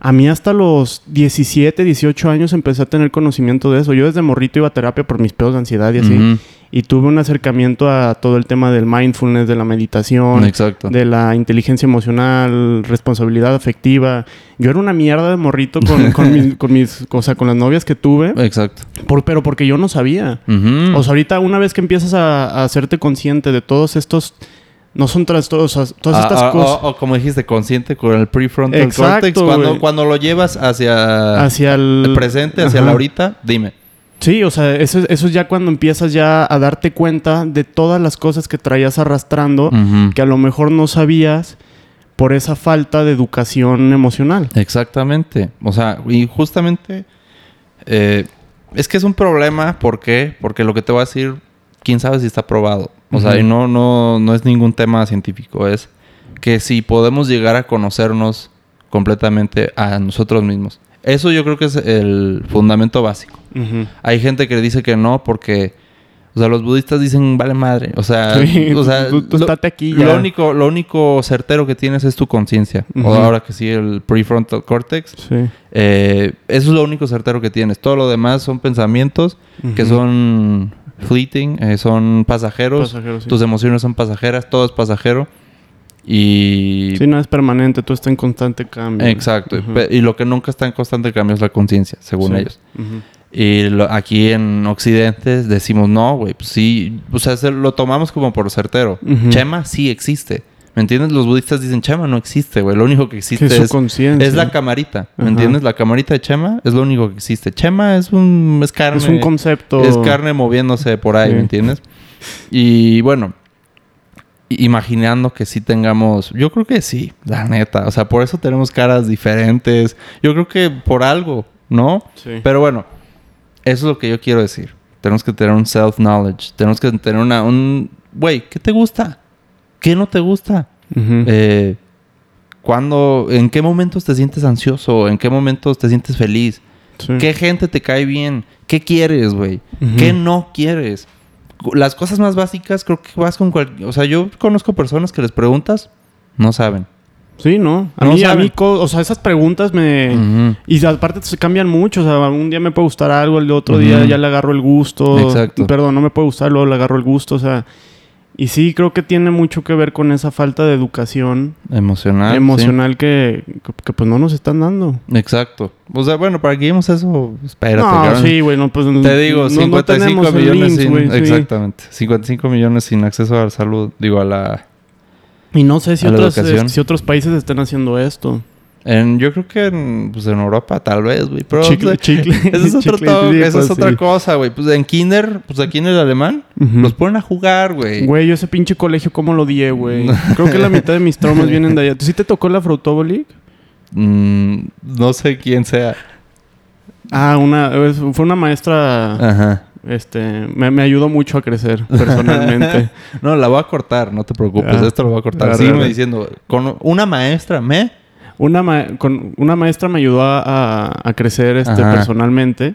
A mí hasta los 17, 18 años empecé a tener conocimiento de eso. Yo desde morrito iba a terapia por mis pedos de ansiedad y así. Ujú. Y tuve un acercamiento a todo el tema del mindfulness, de la meditación, Exacto. de la inteligencia emocional, responsabilidad afectiva. Yo era una mierda de morrito con, con mis, con mis, o sea, con las novias que tuve, Exacto. por- pero porque yo no sabía. O sea, ahorita una vez que empiezas a, a hacerte consciente de todos estos, no son trastornos, o sea, todas Ah, estas ah, cosas O, o como dijiste, consciente con el prefrontal Exacto, cortex. Cuando, cuando lo llevas hacia, hacia el, el presente, hacia Ajá. la ahorita, dime. Sí, o sea, eso, es- eso es ya cuando empiezas ya a darte cuenta de todas las cosas que traías arrastrando, que a lo mejor no sabías por esa falta de educación emocional. Exactamente. O sea, y justamente eh, Es que es un problema, ¿por qué? Porque lo que te voy a decir, quién sabe si está probado. O sea, y no, no, no es ningún tema científico, es que si podemos llegar a conocernos completamente a nosotros mismos. Eso yo creo que es el fundamento básico. Hay gente que dice que no porque, o sea, los budistas dicen vale madre. O sea, Sí, o sea, tú, tú lo- estate aquí ya. lo único, lo único certero que tienes es tu conciencia. O ahora que sí, el prefrontal cortex. Sí. Eh, eso es lo único certero que tienes. Todo lo demás son pensamientos que son fleeting, eh, son pasajeros. Pasajeros, sí. Tus emociones son pasajeras, todo es pasajero. Y. Sí, no es permanente, tú estás en constante cambio. Exacto. Y lo que nunca está en constante cambio es la conciencia, según Sí. ellos. Y lo- aquí en Occidente decimos, no, güey, pues sí. O sea, se- lo tomamos como por certero. Chema sí existe. ¿Me entiendes? Los budistas dicen, Chema no existe, güey. Lo único que Que existe es su es es la camarita, ¿me Ajá. entiendes? La camarita de Chema es lo único que existe. Chema es un es carne. Es un concepto. es carne moviéndose por ahí, Sí. ¿me entiendes? Y bueno, imaginando que sí tengamos, yo creo que sí, la neta, o sea, por eso tenemos caras diferentes. Yo creo que por algo, ¿no? Sí. Pero bueno, eso es lo que yo quiero decir. Tenemos que tener un self knowledge, tenemos que tener una un güey, ¿qué te gusta? ¿Qué no te gusta? Ujú. Eh, ¿cuándo, ¿En qué momentos te sientes ansioso? ¿En qué momentos te sientes feliz? Sí. ¿Qué gente te cae bien? ¿Qué quieres, güey? ¿Qué no quieres? Las cosas más básicas creo que vas con cualquier... O sea, yo conozco personas que les preguntas, no saben. Sí, ¿no? A No mí, a mí, o sea, esas preguntas me... Ujú. Y aparte se cambian mucho, o sea, un día me puede gustar algo, el otro día ya le agarro el gusto. Exacto. Perdón, no me puede gustar, luego le agarro el gusto, o sea... Y sí, creo que tiene mucho que ver con esa falta de educación Emocional. sí. emocional que, que, que, pues no nos están dando. Exacto. O sea, bueno, para que vimos eso, espérate. no, cabrón. sí, güey, no, pues... Te digo, no- no 55 tenemos el millones IMSS, sin... sí. Exactamente. 55 millones sin acceso a la salud. Digo, a la... Y no sé si, otras, eh, si otros países están haciendo esto. En, yo creo que en, pues en Europa tal vez, güey. Pero Chicle- pues, chicle- Eso es, otro chicle, sí, eso es pues, otra sí. cosa, güey. Pues en kinder, pues aquí en el alemán, Ujú. los ponen a jugar, güey. Güey, yo ese pinche colegio, ¿cómo lo odié, güey? Creo que la mitad de mis traumas vienen de allá. ¿Tú sí te tocó la Fruitobolic? Mm, no sé quién sea. Ah, una, fue una maestra, Ajá. Este, me, me ayudó mucho a crecer personalmente. No, la voy a cortar, no te preocupes. Ah. Esto lo voy a cortar. Sígueme arre. diciendo, con una maestra, ¿me? Una, ma- con, una maestra me ayudó a, a- a crecer este, Ajá. personalmente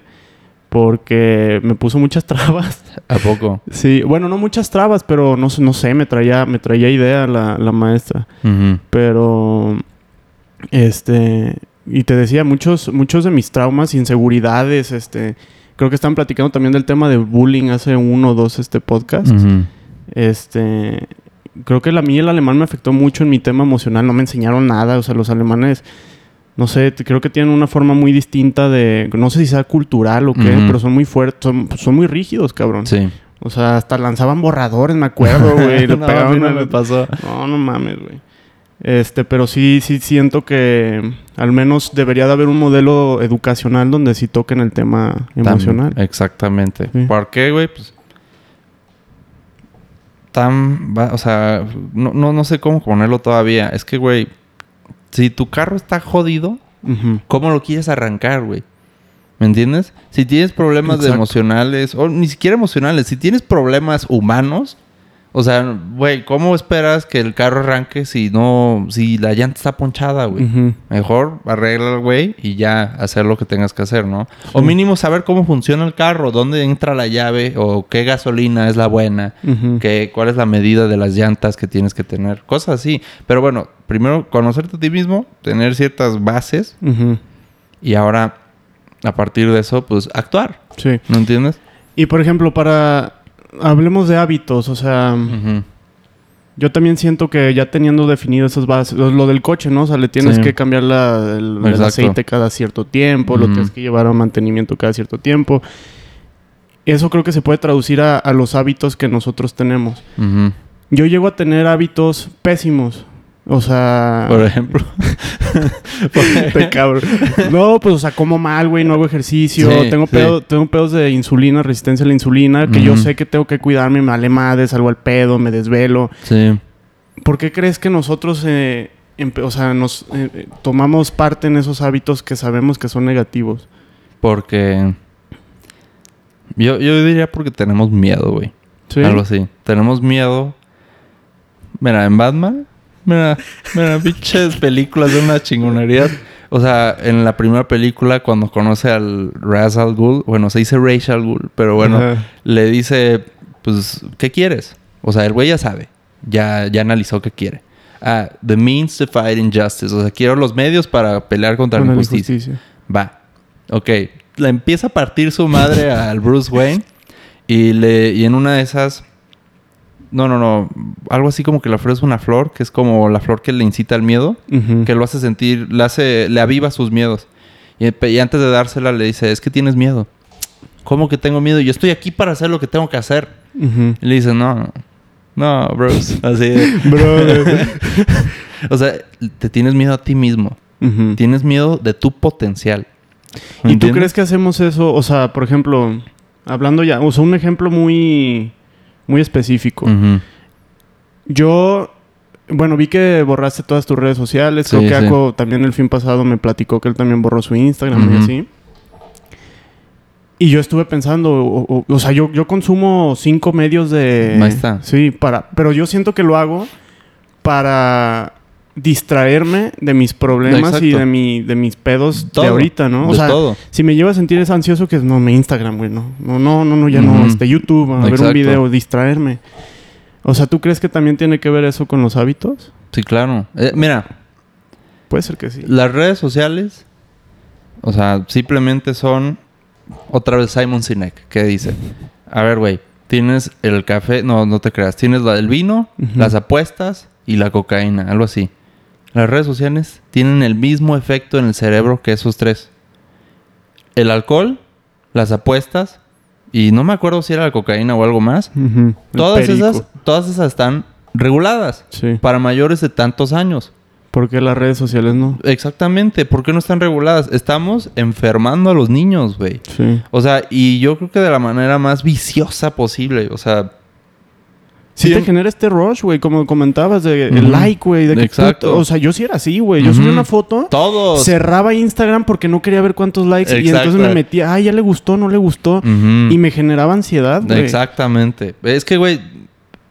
porque me puso muchas trabas. ¿A poco? Sí, bueno, no muchas trabas, pero no, sé- no sé, me traía, me traía idea la, la maestra. Pero, este, y te decía, muchos, muchos de mis traumas, inseguridades, este, creo que están platicando también del tema de bullying hace uno o dos, este, podcast. Este, creo que la mí el alemán me afectó mucho en mi tema emocional, no me enseñaron nada, o sea, los alemanes, no sé, creo que tienen una forma muy distinta de, no sé si sea cultural o qué, pero son muy fuertes, son, son muy rígidos, cabrón. Sí. O sea, hasta lanzaban borradores, me acuerdo, güey. no, no me pasó. no, no mames, güey. Este, pero sí, sí siento que al menos debería de haber un modelo educacional donde sí toquen el tema emocional. Tam- exactamente. Sí. ¿Por qué, güey? Pues. Tan. va- o sea, no, no, no sé cómo ponerlo todavía. Es que, güey, si tu carro está jodido. ¿cómo lo quieres arrancar, güey? ¿Me entiendes? Si tienes problemas de emocionales, o ni siquiera emocionales, si tienes problemas humanos, o sea, güey, ¿cómo esperas que el carro arranque si no, si la llanta está ponchada, güey? Mejor arregla güey y ya hacer lo que tengas que hacer, ¿no? O mínimo saber cómo funciona el carro, dónde entra la llave o qué gasolina es la buena, qué, cuál es la medida de las llantas que tienes que tener, cosas así. Pero bueno, primero conocerte a ti mismo, tener ciertas bases y ahora a partir de eso, pues actuar, Sí. ¿no entiendes? Y por ejemplo, para. Hablemos de hábitos, o sea. Ujú. Yo también siento que ya teniendo definido esas bases, lo, lo del coche, ¿no? O sea, le tienes Sí. que cambiar la- el, el aceite cada cierto tiempo, lo Ujú. tienes que llevar a mantenimiento cada cierto tiempo. Eso creo que se puede traducir a, a los hábitos que nosotros tenemos. Ujú. Yo llego a tener hábitos pésimos. O sea... Por ejemplo. Te cabrón. No, pues, o sea, como mal, güey, no hago ejercicio. Sí, tengo, sí. pedo- tengo pedos de insulina, resistencia a la insulina, que yo sé que tengo que cuidarme, me vale madre, salgo al pedo, me desvelo. sí. ¿Por qué crees que nosotros, eh, o sea, nos eh, eh, tomamos parte en esos hábitos que sabemos que son negativos? Porque Yo, yo diría porque tenemos miedo, güey. Sí. Algo así. Tenemos miedo. Mira, en Batman. Mira, mira, pinches películas de una chingonería. O sea, en la primera película, cuando conoce al Ra's al Ghul, bueno, se dice Ra's al Ghul, pero bueno, Ajá. le dice, pues, ¿qué quieres? O sea, el güey ya sabe. Ya, ya analizó qué quiere. Ah, the means to fight injustice. O sea, quiero los medios para pelear contra Con la la injusticia. injusticia. Va. Ok. Le empieza a partir su madre al Bruce Wayne. Y, le, y en una de esas. No, no, no. Algo así como que le ofrece una flor, que es como la flor que le incita al miedo, que lo hace sentir, le hace, le aviva sus miedos. Y, y antes de dársela le dice, es que tienes miedo. ¿Cómo que tengo miedo? Yo estoy aquí para hacer lo que tengo que hacer. Y le dice, no, no, Bruce. Así. Brother. o sea, te tienes miedo a ti mismo. Tienes miedo de tu potencial. ¿Y tú crees que hacemos eso? O sea, por ejemplo, hablando ya, o sea, un ejemplo muy, muy específico. Yo, bueno, vi que borraste todas tus redes sociales. Sí, Creo que sí. Ako también el fin pasado me platicó que él también borró su Instagram y así. Y yo estuve pensando, o, o- o sea, yo, yo consumo cinco medios de... Ahí está. Sí, para... Pero yo siento que lo hago para distraerme de mis problemas y de, mi, de mis pedos Todo. de ahorita, ¿no? O sea, todo. si me lleva a sentir es ansioso que no, me Instagram, güey, no. No, no, no, no, ya no. Este, YouTube, a ver un video, distraerme. O sea, ¿tú crees que también tiene que ver eso con los hábitos? Sí, claro. Eh, mira, Puede ser que sí. las redes sociales, o sea, simplemente son otra vez Simon Sinek, que dice, a ver, güey, tienes el café, no, no te creas, tienes la del vino, las apuestas y la cocaína, algo así. Las redes sociales tienen el mismo efecto en el cerebro que esos tres. El alcohol, las apuestas y no me acuerdo si era la cocaína o algo más. Todas esas, todas esas están reguladas Sí. para mayores de tantos años. Porque las redes sociales no. Exactamente. ¿Por qué no están reguladas? Estamos enfermando a los niños, güey. Sí. O sea, y yo creo que de la manera más viciosa posible. O sea, Sí, Sí, te en- genera este rush, güey, como comentabas, de el like, güey. de que Exacto. o sea, yo sí era así, güey. Yo Ujú. subía una foto, todos. cerraba Instagram porque no quería ver cuántos likes. Y entonces me metía, ay, ya le gustó, no le gustó. Y me generaba ansiedad, güey. Exactamente. Es que, güey,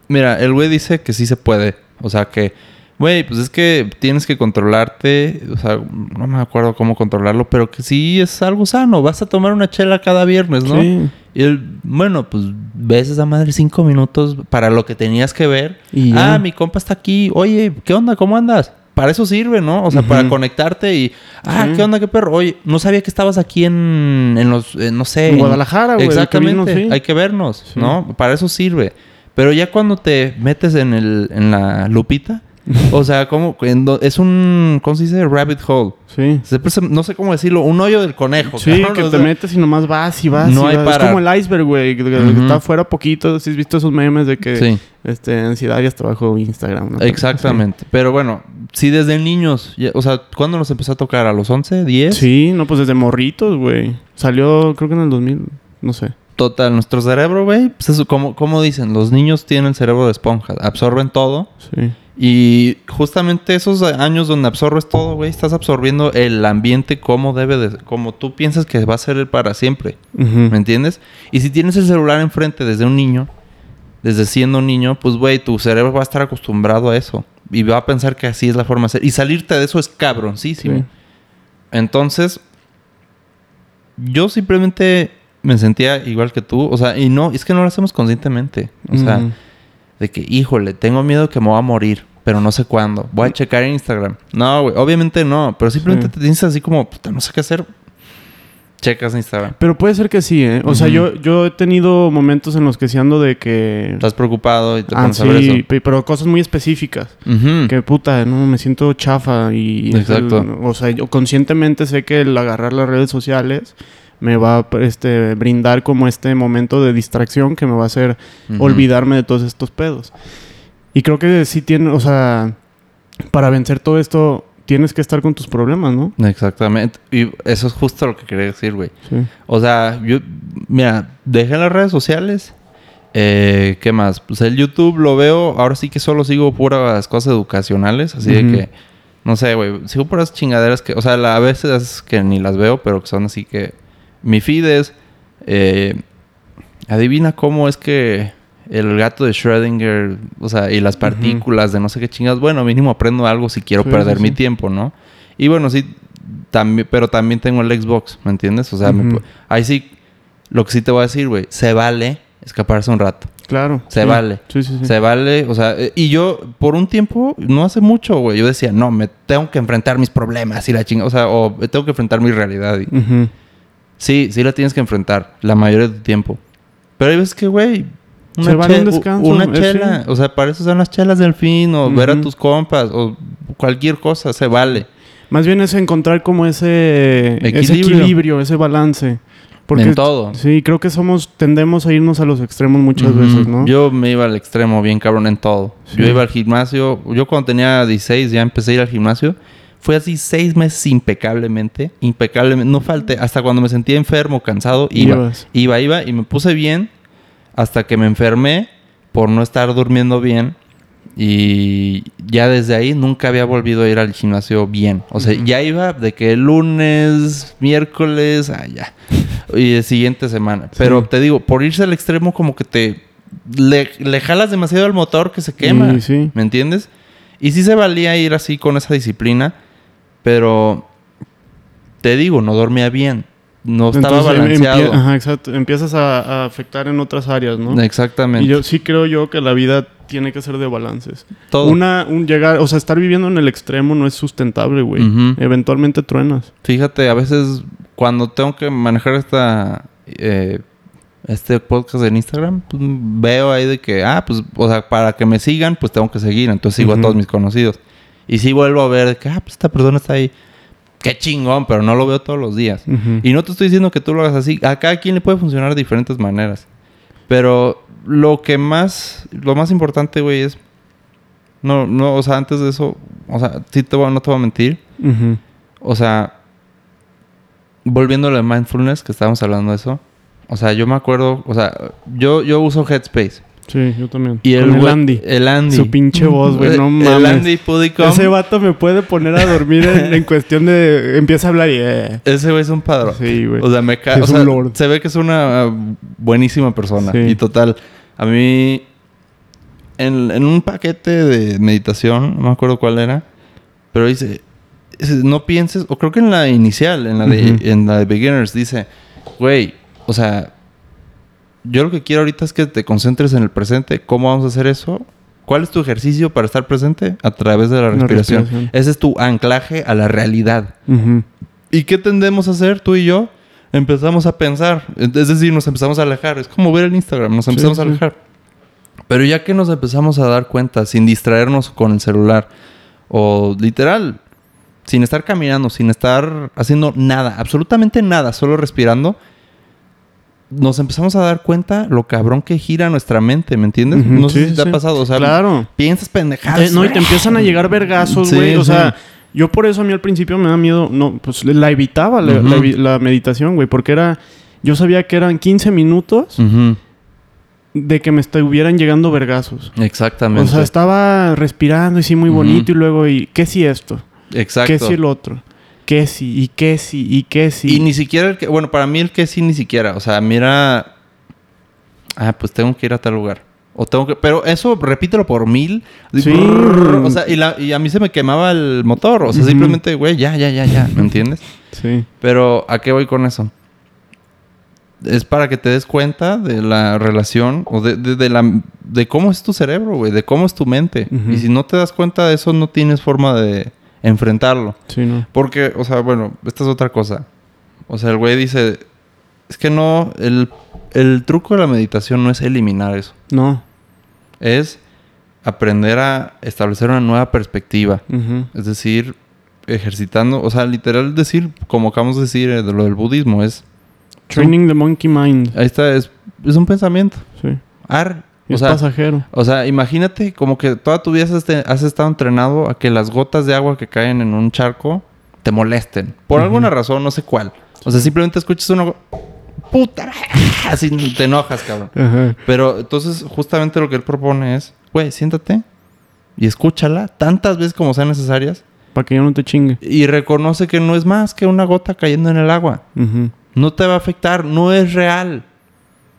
mira, el güey dice que sí se puede. O sea, que, güey, pues es que tienes que controlarte. O sea, no me acuerdo cómo controlarlo, pero que sí es algo sano. Vas a tomar una chela cada viernes, ¿no? Sí. Y él, bueno, pues ves esa madre cinco minutos para lo que tenías que ver. Y ah, mi compa está aquí. Oye, ¿qué onda? ¿Cómo andas? Para eso sirve, ¿no? O sea, para conectarte y... Ah. ¿qué onda? ¿Qué perro? Oye, no sabía que estabas aquí en, en los... en, no sé. En Guadalajara, güey, Exactamente. vino, sí. Hay que vernos, Sí. ¿no? Para eso sirve. Pero ya cuando te metes en, el, en la lupita... o sea, como... es un... ¿Cómo se dice? Rabbit hole. Sí. No sé cómo decirlo. Un hoyo del conejo. Sí, cabrón, que o te metes y nomás vas y vas. No y hay vas. parar. Es como el iceberg, güey. Que, está afuera poquito. Si has visto esos memes de que Sí. este, ansiedad y hasta bajo Instagram. ¿no? Exactamente. Pero bueno, si desde niños, ya- o sea, ¿cuándo nos empezó a tocar? ¿A los 11, 10? Sí, no, pues desde morritos, güey. Salió, creo que en el 2000, no sé. Total, nuestro cerebro, güey, pues como, como dicen, los niños tienen el cerebro de esponja, absorben todo. Sí. Y justamente esos años donde absorbes todo, güey, estás absorbiendo el ambiente como debe de, como tú piensas que va a ser el para siempre. ¿Me entiendes? Y si tienes el celular enfrente desde un niño, desde siendo un niño, pues, güey, tu cerebro va a estar acostumbrado a eso. Y va a pensar que así es la forma de ser. Y salirte de eso es cabroncísimo. Sí. Entonces, yo simplemente me sentía igual que tú. O sea, y no, es que no lo hacemos conscientemente. O sea, de que, híjole, tengo miedo que me voy a morir, pero no sé cuándo. Voy a checar en Instagram. No, güey, obviamente no. Pero simplemente Sí. te dices así como, puta, no sé qué hacer. Checas Instagram. Pero puede ser que sí, ¿eh? O sea, yo, yo he tenido momentos en los que sí ando de que... Estás preocupado y te Ah, sí, eso. pe- pero cosas muy específicas. Que puta, no, me siento chafa y... Exacto. el- o sea, yo conscientemente sé que el agarrar las redes sociales me va a este, brindar como este momento de distracción que me va a hacer olvidarme de todos estos pedos. Y creo que sí tiene, o sea, para vencer todo esto tienes que estar con tus problemas, ¿no? Exactamente. Y eso es justo lo que quería decir, güey. Sí. O sea, yo, mira, dejé las redes sociales. Eh, ¿Qué más? Pues el YouTube lo veo. Ahora sí que solo sigo puras cosas educacionales. Así de que, no sé, güey. Sigo puras chingaderas que, o sea, la- a veces que ni las veo, pero que son así que. Mi feed es. eh, adivina cómo es que el gato de Schrödinger, o sea, y las partículas de no sé qué chingas, bueno, mínimo aprendo algo si quiero Sí, perder sí, mi tiempo, ¿no? Y bueno, sí, también, pero también tengo el Xbox, ¿me entiendes? O sea, me Ujú. pu- ahí sí, lo que sí te voy a decir, güey, se vale escaparse un rato. Claro. Se sí. vale. Sí, sí, sí. Se vale, o sea, eh, y yo por un tiempo, no hace mucho, güey, yo decía, no, me tengo que enfrentar mis problemas y la chinga, o sea, o me tengo que enfrentar mi realidad. Y, sí, sí la tienes que enfrentar la mayoría de tu tiempo. Pero hay veces que, güey, Se vale un che- descanso, una eh, chela, sí. o sea, para eso son las chelas del fin, o ver a tus compas, o cualquier cosa, se vale. Más bien es encontrar como ese ese Equilibrio. equilibrio, ese balance. Porque en todo. Sí, creo que somos, tendemos a irnos a los extremos muchas Ujú. veces, ¿no? Yo me iba al extremo bien cabrón en todo. Sí. Yo iba al gimnasio. Yo cuando tenía 16 ya empecé a ir al gimnasio. Fue así seis meses impecablemente. Impecablemente. No falté. Hasta cuando me sentía enfermo, cansado, iba. Ibas. Iba, iba y me puse bien. Hasta que me enfermé por no estar durmiendo bien. Y ya desde ahí nunca había volvido a ir al gimnasio bien. O sea, ya iba de que lunes, miércoles, ah, ya. Y el siguiente semana. Pero Sí. te digo, por irse al extremo como que te... Le, le jalas demasiado al motor que se quema. Sí, sí. ¿Me entiendes? Y sí se valía ir así con esa disciplina. Pero... Te digo, no dormía bien. No estaba Entonces, em- balanceado. empie- ajá, exacto. Empiezas a, a afectar en otras áreas, ¿no? Exactamente. Y yo sí creo yo que la vida tiene que ser de balances. Todo. Una, un llegar, o sea, estar viviendo en el extremo no es sustentable, güey. Eventualmente truenas. Fíjate, a veces cuando tengo que manejar esta eh, este podcast en Instagram, pues, veo ahí de que, ah, pues, o sea, para que me sigan, pues tengo que seguir. Entonces sigo a todos mis conocidos. Y sí vuelvo a ver de que, ah, pues esta persona está ahí. Qué chingón, pero no lo veo todos los días. Y no te estoy diciendo que tú lo hagas así. A cada quien le puede funcionar de diferentes maneras. Pero lo que más, lo más importante, güey, es... No, no, o sea, antes de eso, o sea, sí te voy, no te voy a mentir. O sea, volviendo a de mindfulness, que estábamos hablando de eso. O sea, yo me acuerdo, o sea, yo, yo uso Headspace. Sí, yo también. Y el, el Andy. El Andy. Su pinche voz, güey, no El mames. Andy Pudicom. Ese vato me puede poner a dormir en, en cuestión de... Empieza a hablar y... eh. Ese güey es un padrón. Sí, güey. O sea, me cae. Es O sea, lord. se ve que es una buenísima persona. Sí. Y total, a mí, en, en un paquete de meditación, no me acuerdo cuál era, pero dice, no pienses, o creo que en la inicial, en la de, en la de beginners, dice, güey, o sea, yo lo que quiero ahorita es que te concentres en el presente. ¿Cómo vamos a hacer eso? ¿Cuál es tu ejercicio para estar presente? A través de la respiración. respiración. Ese es tu anclaje a la realidad. ¿Y qué tendemos a hacer tú y yo? Empezamos a pensar, es decir, nos empezamos a alejar. Es como ver el Instagram, nos empezamos a sí. alejar. Pero ya que nos empezamos a dar cuenta, sin distraernos con el celular, o literal, sin estar caminando, sin estar haciendo nada, absolutamente nada, solo respirando, nos empezamos a dar cuenta lo cabrón que gira nuestra mente, ¿me entiendes? No sé si te sí. ha pasado, o sea, Claro. piensas pendejadas. Eh, no, y te empiezan a llegar vergazos, Sí, güey. o sea, yo por eso a mí al principio me da miedo. No, pues la evitaba la, meditación, güey. Porque era... Yo sabía que eran 15 minutos de que me estuvieran llegando vergazos. Exactamente. O sea, estaba respirando y sí, muy bonito. Y luego, ¿y qué si esto? Exacto. ¿Qué si el otro? ¿Qué si? ¿Y qué si? ¿Y qué si? Y ni siquiera el que, bueno, para mí el que sí ni siquiera, o sea, mira, ah, pues tengo que ir a tal lugar. O tengo que, pero eso repítelo por mil. Sí. Brrr, O sea, y, la- y a mí se me quemaba el motor. O sea, simplemente, güey, ya, ya, ya, ya, ¿me entiendes? Sí. Pero, ¿a qué voy con eso? Es para que te des cuenta de la relación o de, de- de la, de cómo es tu cerebro, güey, de cómo es tu mente. Y si no te das cuenta de eso, no tienes forma de enfrentarlo. Sí, no. Porque, o sea, bueno, esta es otra cosa. O sea, el güey dice, es que no, el, el truco de la meditación no es eliminar eso. No. Es aprender a establecer una nueva perspectiva. Es decir, ejercitando, o sea, literal decir, como acabamos de decir eh, de lo del budismo, es, Training the monkey mind. ahí está, es, es un pensamiento. Sí. Ar, o es sea, pasajero. o sea, imagínate como que toda tu vida has, este- has estado entrenado a que las gotas de agua que caen en un charco te molesten. Por alguna razón, no sé cuál. O sea, simplemente escuchas una... ¡Puta! Así te enojas, cabrón. Pero entonces justamente lo que él propone es... Güey, siéntate y escúchala tantas veces como sean necesarias. Para que yo no te chingue. Y reconoce que no es más que una gota cayendo en el agua. No te va a afectar. No es real.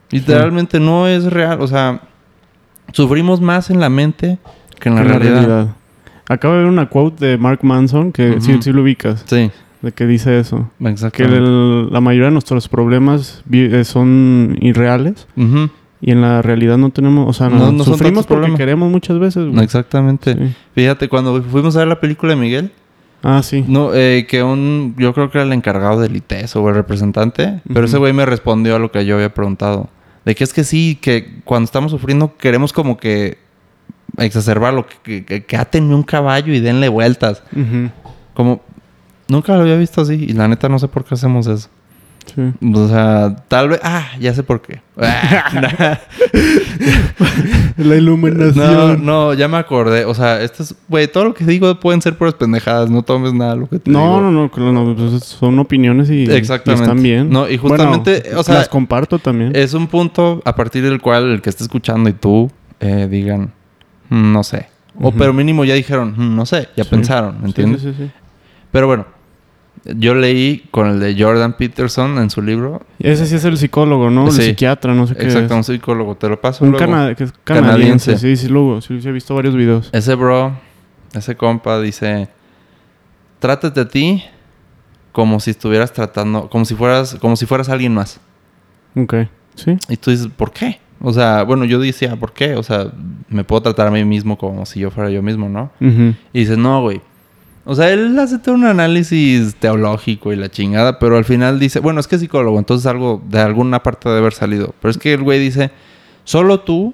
Literalmente no es real. O sea, sufrimos más en la mente que en la, En realidad. Acabo de ver una quote de Mark Manson que sí, Ujú. sí lo ubicas. Sí, De que dice eso. Que el- la mayoría de nuestros problemas eh, son irreales. Y en la realidad no tenemos, o sea, no, No- no son sufrimos porque problemas. queremos muchas veces. güey. Exactamente. Sí. Fíjate, cuando fuimos a ver la película de Miguel, Ah, sí. no, eh, que un, yo creo que era el encargado del ITES o el representante, pero ese güey me respondió a lo que yo había preguntado. De que es que sí, que cuando estamos sufriendo queremos como que exacerbarlo, que, que, que aten un caballo y denle vueltas. Como, nunca lo había visto así y la neta no sé por qué hacemos eso. Sí. O sea, tal vez, ah, ya sé por qué. Ah, La no, no, ya me acordé. O sea, esto es, güey, todo lo que digo pueden ser puras pendejadas. No tomes nada lo que te No, digo. no, no, no, pues son opiniones y, y Exactamente. están bien. No, y justamente, Bueno, o sea, las comparto también. Es un punto a partir del cual el que esté escuchando y tú eh, digan, "Mm, no sé. O pero mínimo ya dijeron, "Mm, no sé, ya Sí. pensaron, ¿me Sí, entiendes? Sí, sí, sí. Pero bueno, yo leí con el de Jordan Peterson en su libro. Ese sí es el psicólogo, ¿no? El Sí. psiquiatra, no sé qué. Exacto, es. un psicólogo, te lo paso Un luego. cana- que es canadiense. Canadiense. Sí, sí, luego. Sí, sí, he visto varios videos. Ese bro, ese compa dice, trátate a ti como si estuvieras tratando, como si fueras, como si fueras alguien más. Ok. Sí. Y tú dices, ¿por qué? O sea, bueno, yo decía, ¿por qué? O sea, me puedo tratar a mí mismo como si yo fuera yo mismo, ¿no? Y dices, no, güey. O sea, él hace todo un análisis teológico y la chingada, pero al final dice, bueno, es que es psicólogo, entonces algo de alguna parte debe haber salido. Pero es que el güey dice, solo tú,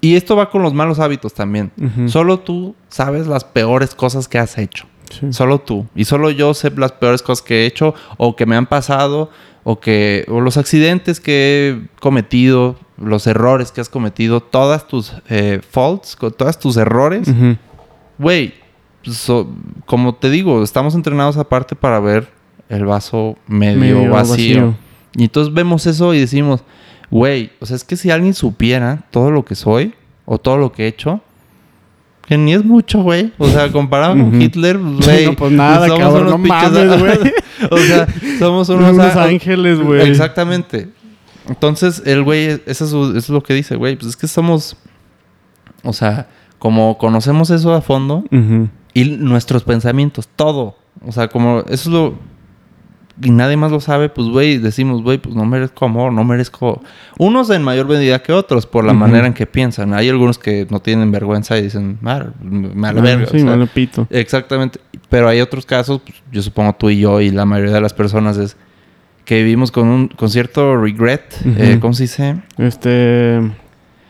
y esto va con los malos hábitos también, Ujú. solo tú sabes las peores cosas que has hecho. Sí. Solo tú. Y solo yo sé las peores cosas que he hecho o que me han pasado o que o los accidentes que he cometido, los errores que has cometido, todas tus eh, faults, con todos tus errores. Güey, pues, so- como te digo, estamos entrenados aparte para ver el vaso medio, Medio vacío. vacío. Y entonces vemos eso y decimos, güey, o sea, es que si alguien supiera todo lo que soy o todo lo que he hecho, que ni es mucho, güey. O sea, comparado con. Hitler, güey. No, pues nada, somos cabrón, unos no mames, güey. o sea, somos Unos, unos, ángeles, güey. Exactamente. Entonces, el güey, eso es, su- eso es lo que dice, güey. Pues es que somos. O sea, como conocemos eso a fondo Ujú. Y nuestros pensamientos, todo. O sea, como eso es lo. Y nadie más lo sabe, pues, güey, decimos, güey, pues no merezco amor, no merezco. Unos en mayor medida que otros, por la manera en que piensan. Hay algunos que no tienen vergüenza y dicen, mal, mal Ah, verga. Sí, o sea, pito. Exactamente. Pero hay otros casos, pues, yo supongo tú y yo y la mayoría de las personas es que vivimos con un con cierto regret, eh, ¿cómo se dice? Este.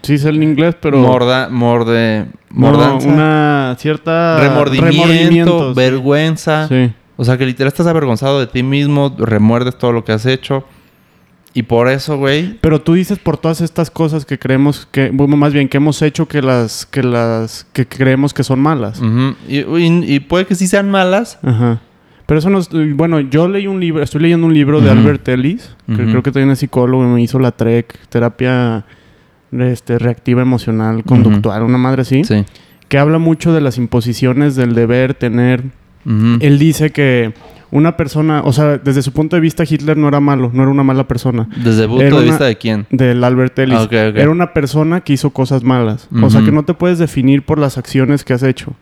Sí, sé el inglés, pero. Morda, morde, no, mordanza, una cierta. remordimiento, vergüenza. Sí. O sea, que literal estás avergonzado de ti mismo, remuerdes todo lo que has hecho. Y por eso, güey, Pero tú dices por todas estas cosas que creemos que, bueno, más bien que hemos hecho que las, que las, que creemos que son malas. ujú, y, y- y puede que sí sean malas. Ajá. Pero eso no es, bueno, yo leí un libro, estoy leyendo un libro de. Albert Ellis, que creo que también es psicólogo y me hizo la TREC, terapia este, reactiva emocional, conductual, una madre así, Sí. que habla mucho de las imposiciones del deber tener. Él dice que una persona, o sea, desde su punto de vista Hitler no era malo, no era una mala persona. Desde el punto era de una- vista de quién. Del Albert Ellis. Ah, ok, ok. Era una persona que hizo cosas malas. O sea, que no te puedes definir por las acciones que has hecho.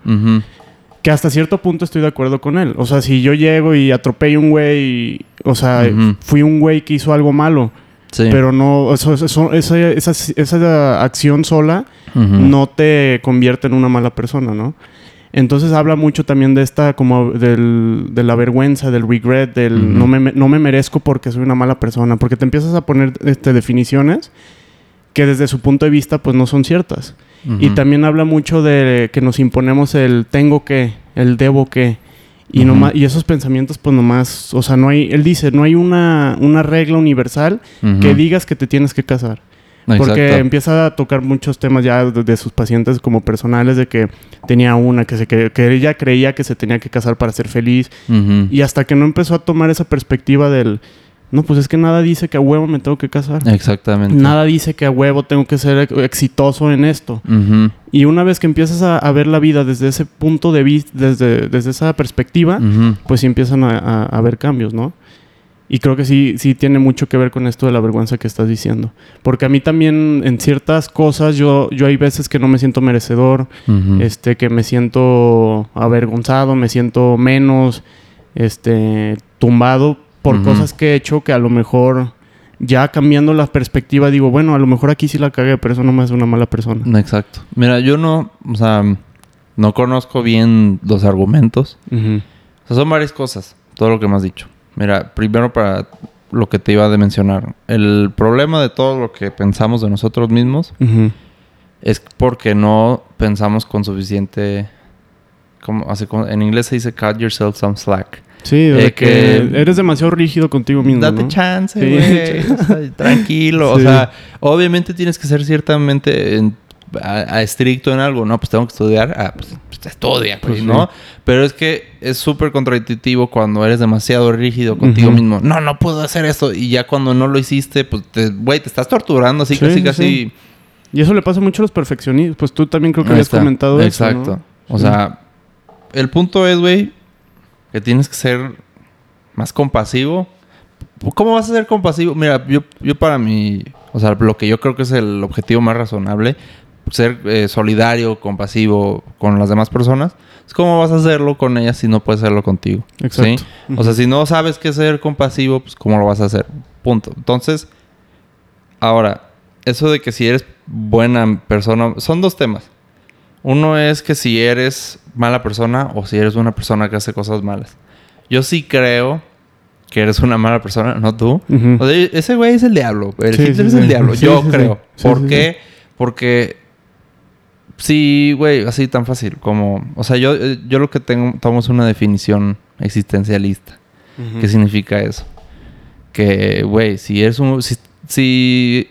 Que hasta cierto punto estoy de acuerdo con él. O sea, si yo llego y atropello un güey, o sea, fui un güey que hizo algo malo, Sí. pero no, eso, eso- esa, esa, esa acción sola Ujú. no te convierte en una mala persona, ¿no? Entonces habla mucho también de esta, como del, de la vergüenza, del regret, del Ujú. no, me, no me merezco porque soy una mala persona, porque te empiezas a poner este, definiciones que desde su punto de vista pues no son ciertas. Y Ujú. también habla mucho de que nos imponemos el tengo que, el debo que. Y, Ujú. nomás, y esos pensamientos, pues nomás, o sea, no hay, él dice, no hay una, una regla universal que digas que te tienes que casar. Porque empieza a tocar muchos temas ya de, de sus pacientes como personales, de que tenía una, que, se, que, que ella creía que se tenía que casar para ser feliz. Y hasta que no empezó a tomar esa perspectiva del, no, pues es que nada dice que a huevo me tengo que casar. Exactamente. Nada dice que a huevo tengo que ser ex- exitoso en esto. Y una vez que empiezas a, a ver la vida desde ese punto de vista, desde, desde esa perspectiva, pues sí empiezan a, a- a ver cambios, ¿no? Y creo que sí, sí tiene mucho que ver con esto de la vergüenza que estás diciendo. Porque a mí también en ciertas cosas yo, yo hay veces que no me siento merecedor, este, que me siento avergonzado, me siento menos, este, tumbado por cosas que he hecho que a lo mejor ya cambiando la perspectiva digo, bueno, a lo mejor aquí sí la cagué, pero eso no me hace una mala persona. Exacto. Mira, yo no, o sea, no conozco bien los argumentos. O sea, son varias cosas, todo lo que me has dicho. Mira, primero para lo que te iba a mencionar. El problema de todo lo que pensamos de nosotros mismos es porque no pensamos con suficiente... Como, así como en inglés se dice cut yourself some slack. Sí, de Eh, que, que- eres demasiado rígido contigo mismo. Date ¿no? chance, Sí. güey. O sea, tranquilo. O Sí. sea, obviamente tienes que ser ciertamente en- a, a estricto en algo. No, pues tengo que estudiar. Ah, pues, pues estudia, Pues sí. ¿no? Pero es que es súper contradictivo cuando eres demasiado rígido contigo mismo. No, no puedo hacer esto. Y ya cuando no lo hiciste, pues, güey, te estás torturando. Así, Sí, casi, sí, casi... sí. Y eso le pasa mucho a los perfeccionistas. Pues tú también creo que habías comentado Exacto. eso. ¿no? O Sí. sea, el punto es, güey, que tienes que ser más compasivo. ¿Cómo vas a ser compasivo? Mira, yo, yo para mí, o sea, lo que yo creo que es el objetivo más razonable, ser eh, solidario, compasivo con las demás personas, es cómo vas a hacerlo con ellas si no puedes hacerlo contigo. Exacto. ¿sí? O sea, si no sabes qué ser compasivo, pues cómo lo vas a hacer. Punto. Entonces, ahora, eso de que si eres buena persona, son dos temas. Uno es que si eres mala persona o si eres una persona que hace cosas malas. Yo sí creo que eres una mala persona, no tú. Ujú. O sea, ese güey es el diablo. El Sí, Hitler sí, es el sí. diablo. Sí, Yo creo. Sí, ¿Por sí, qué? Porque sí, güey, así tan fácil como... O sea, yo, yo lo que tengo, tomo es una definición existencialista. Ujú. ¿Qué significa eso? Que, güey, si eres un... Si, si,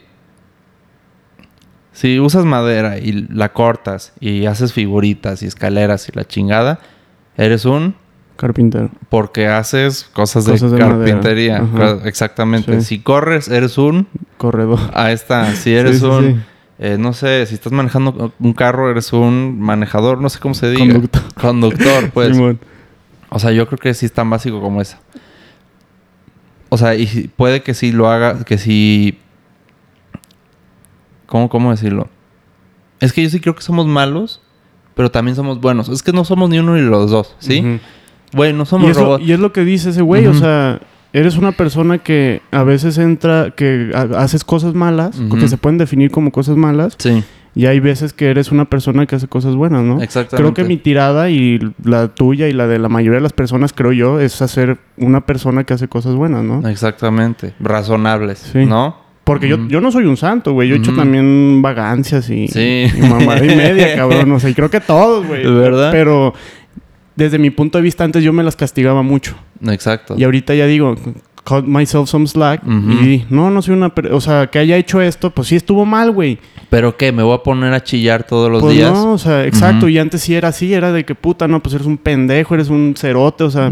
si usas madera y la cortas y haces figuritas y escaleras y la chingada, eres un... Carpintero. Porque haces cosas de Cosas de madera. carpintería. Exactamente. Sí. Si corres, eres un... Corredor. Ahí está. Si eres Sí, un... sí. eh, no sé, si estás manejando un carro, eres un manejador, no sé cómo se diga. Conductor. Conductor, pues. O sea, yo creo que sí es tan básico como esa. O sea, y puede que sí lo haga, que sí... ¿Cómo, ¿Cómo decirlo? Es que yo sí creo que somos malos, pero también somos buenos. Es que no somos ni uno ni los dos, ¿sí? Güey, no Y, somos eso- robots. y es lo que dice ese güey, o sea, eres una persona que a veces entra, que ha- haces cosas malas, que se pueden definir como cosas malas, Sí, y hay veces que eres una persona que hace cosas buenas, ¿no? exactamente. Creo que mi tirada y la tuya y la de la mayoría de las personas, creo yo, es hacer una persona que hace cosas buenas, ¿no? Exactamente. Razonables, Sí. ¿no? Porque yo, yo no soy un santo, güey. Yo he hecho también vagancias y, Sí. y mamada y media, cabrón. O sea, y creo que todos, güey. ¿Verdad? Pero desde mi punto de vista, antes yo me las castigaba mucho. Exacto. Y ahorita ya digo, cut myself some slack. Y no, no soy una... O sea, que haya hecho esto, pues sí estuvo mal, güey. ¿Pero qué? ¿Me voy a poner a chillar todos los Pues días? no, o sea, exacto. Y antes sí era así, era de que puta, no, pues eres un pendejo, eres un cerote, o sea...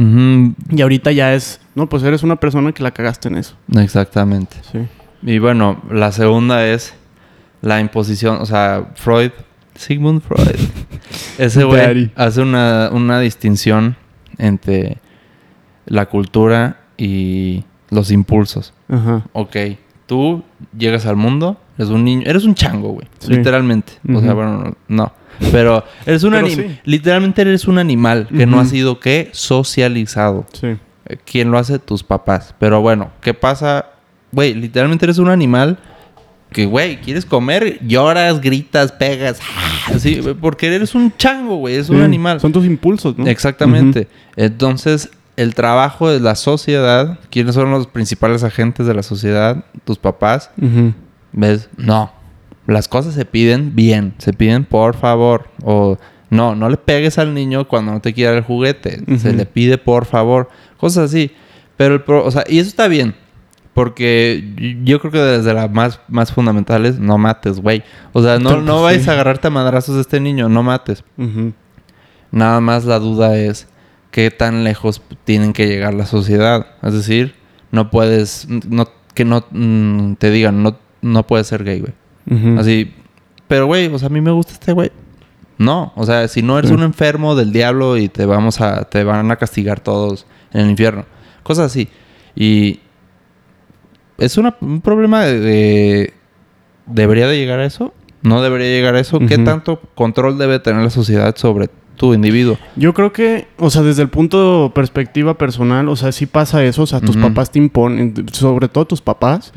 Y ahorita ya es, no, pues eres una persona que la cagaste en eso. Exactamente. Sí. Y bueno, la segunda es la imposición, o sea, Freud, Sigmund Freud. Ese güey hace una, una distinción entre la cultura y los impulsos. Ajá. Ok, tú llegas al mundo, eres un niño, eres un chango, güey, Sí. literalmente. O sea, bueno, no. Pero eres un animal, sí. literalmente eres un animal que no ha sido, ¿qué? Socializado. Sí. Eh, ¿Quién lo hace? Tus papás. Pero bueno, ¿qué pasa? Güey, literalmente eres un animal que, güey, quieres comer, lloras, gritas, pegas. Así, güey, porque eres un chango, güey, es un animal. Son tus impulsos, ¿no? Exactamente. Entonces, el trabajo de la sociedad, ¿quiénes son los principales agentes de la sociedad? Tus papás. ¿Ves? No. Las cosas se piden bien, se piden por favor. O no, no le pegues al niño cuando no te quiera el juguete. Se le pide por favor. Cosas así. Pero, el pro- o sea, y eso está bien. Porque yo creo que desde las más, más fundamentales, no mates, güey. O sea, no, no vayas a agarrarte a madrazos de este niño, no mates. Nada más la duda es qué tan lejos tienen que llegar la sociedad. Es decir, no puedes, no, que no mm, te digan, no, no puedes ser gay, güey. Así, pero güey, o sea, a mí me gusta este güey. No, o sea, si no eres un enfermo del diablo y te vamos a, te van a castigar todos en el infierno. Cosas así. Y es una- un problema de, de- ¿Debería de llegar a eso? ¿No debería llegar a eso? ¿Qué tanto control debe tener la sociedad sobre tu individuo? Yo creo que, o sea, desde el punto de perspectiva personal, o sea, sí pasa eso, o sea, tus papás te imponen, sobre todo tus papás,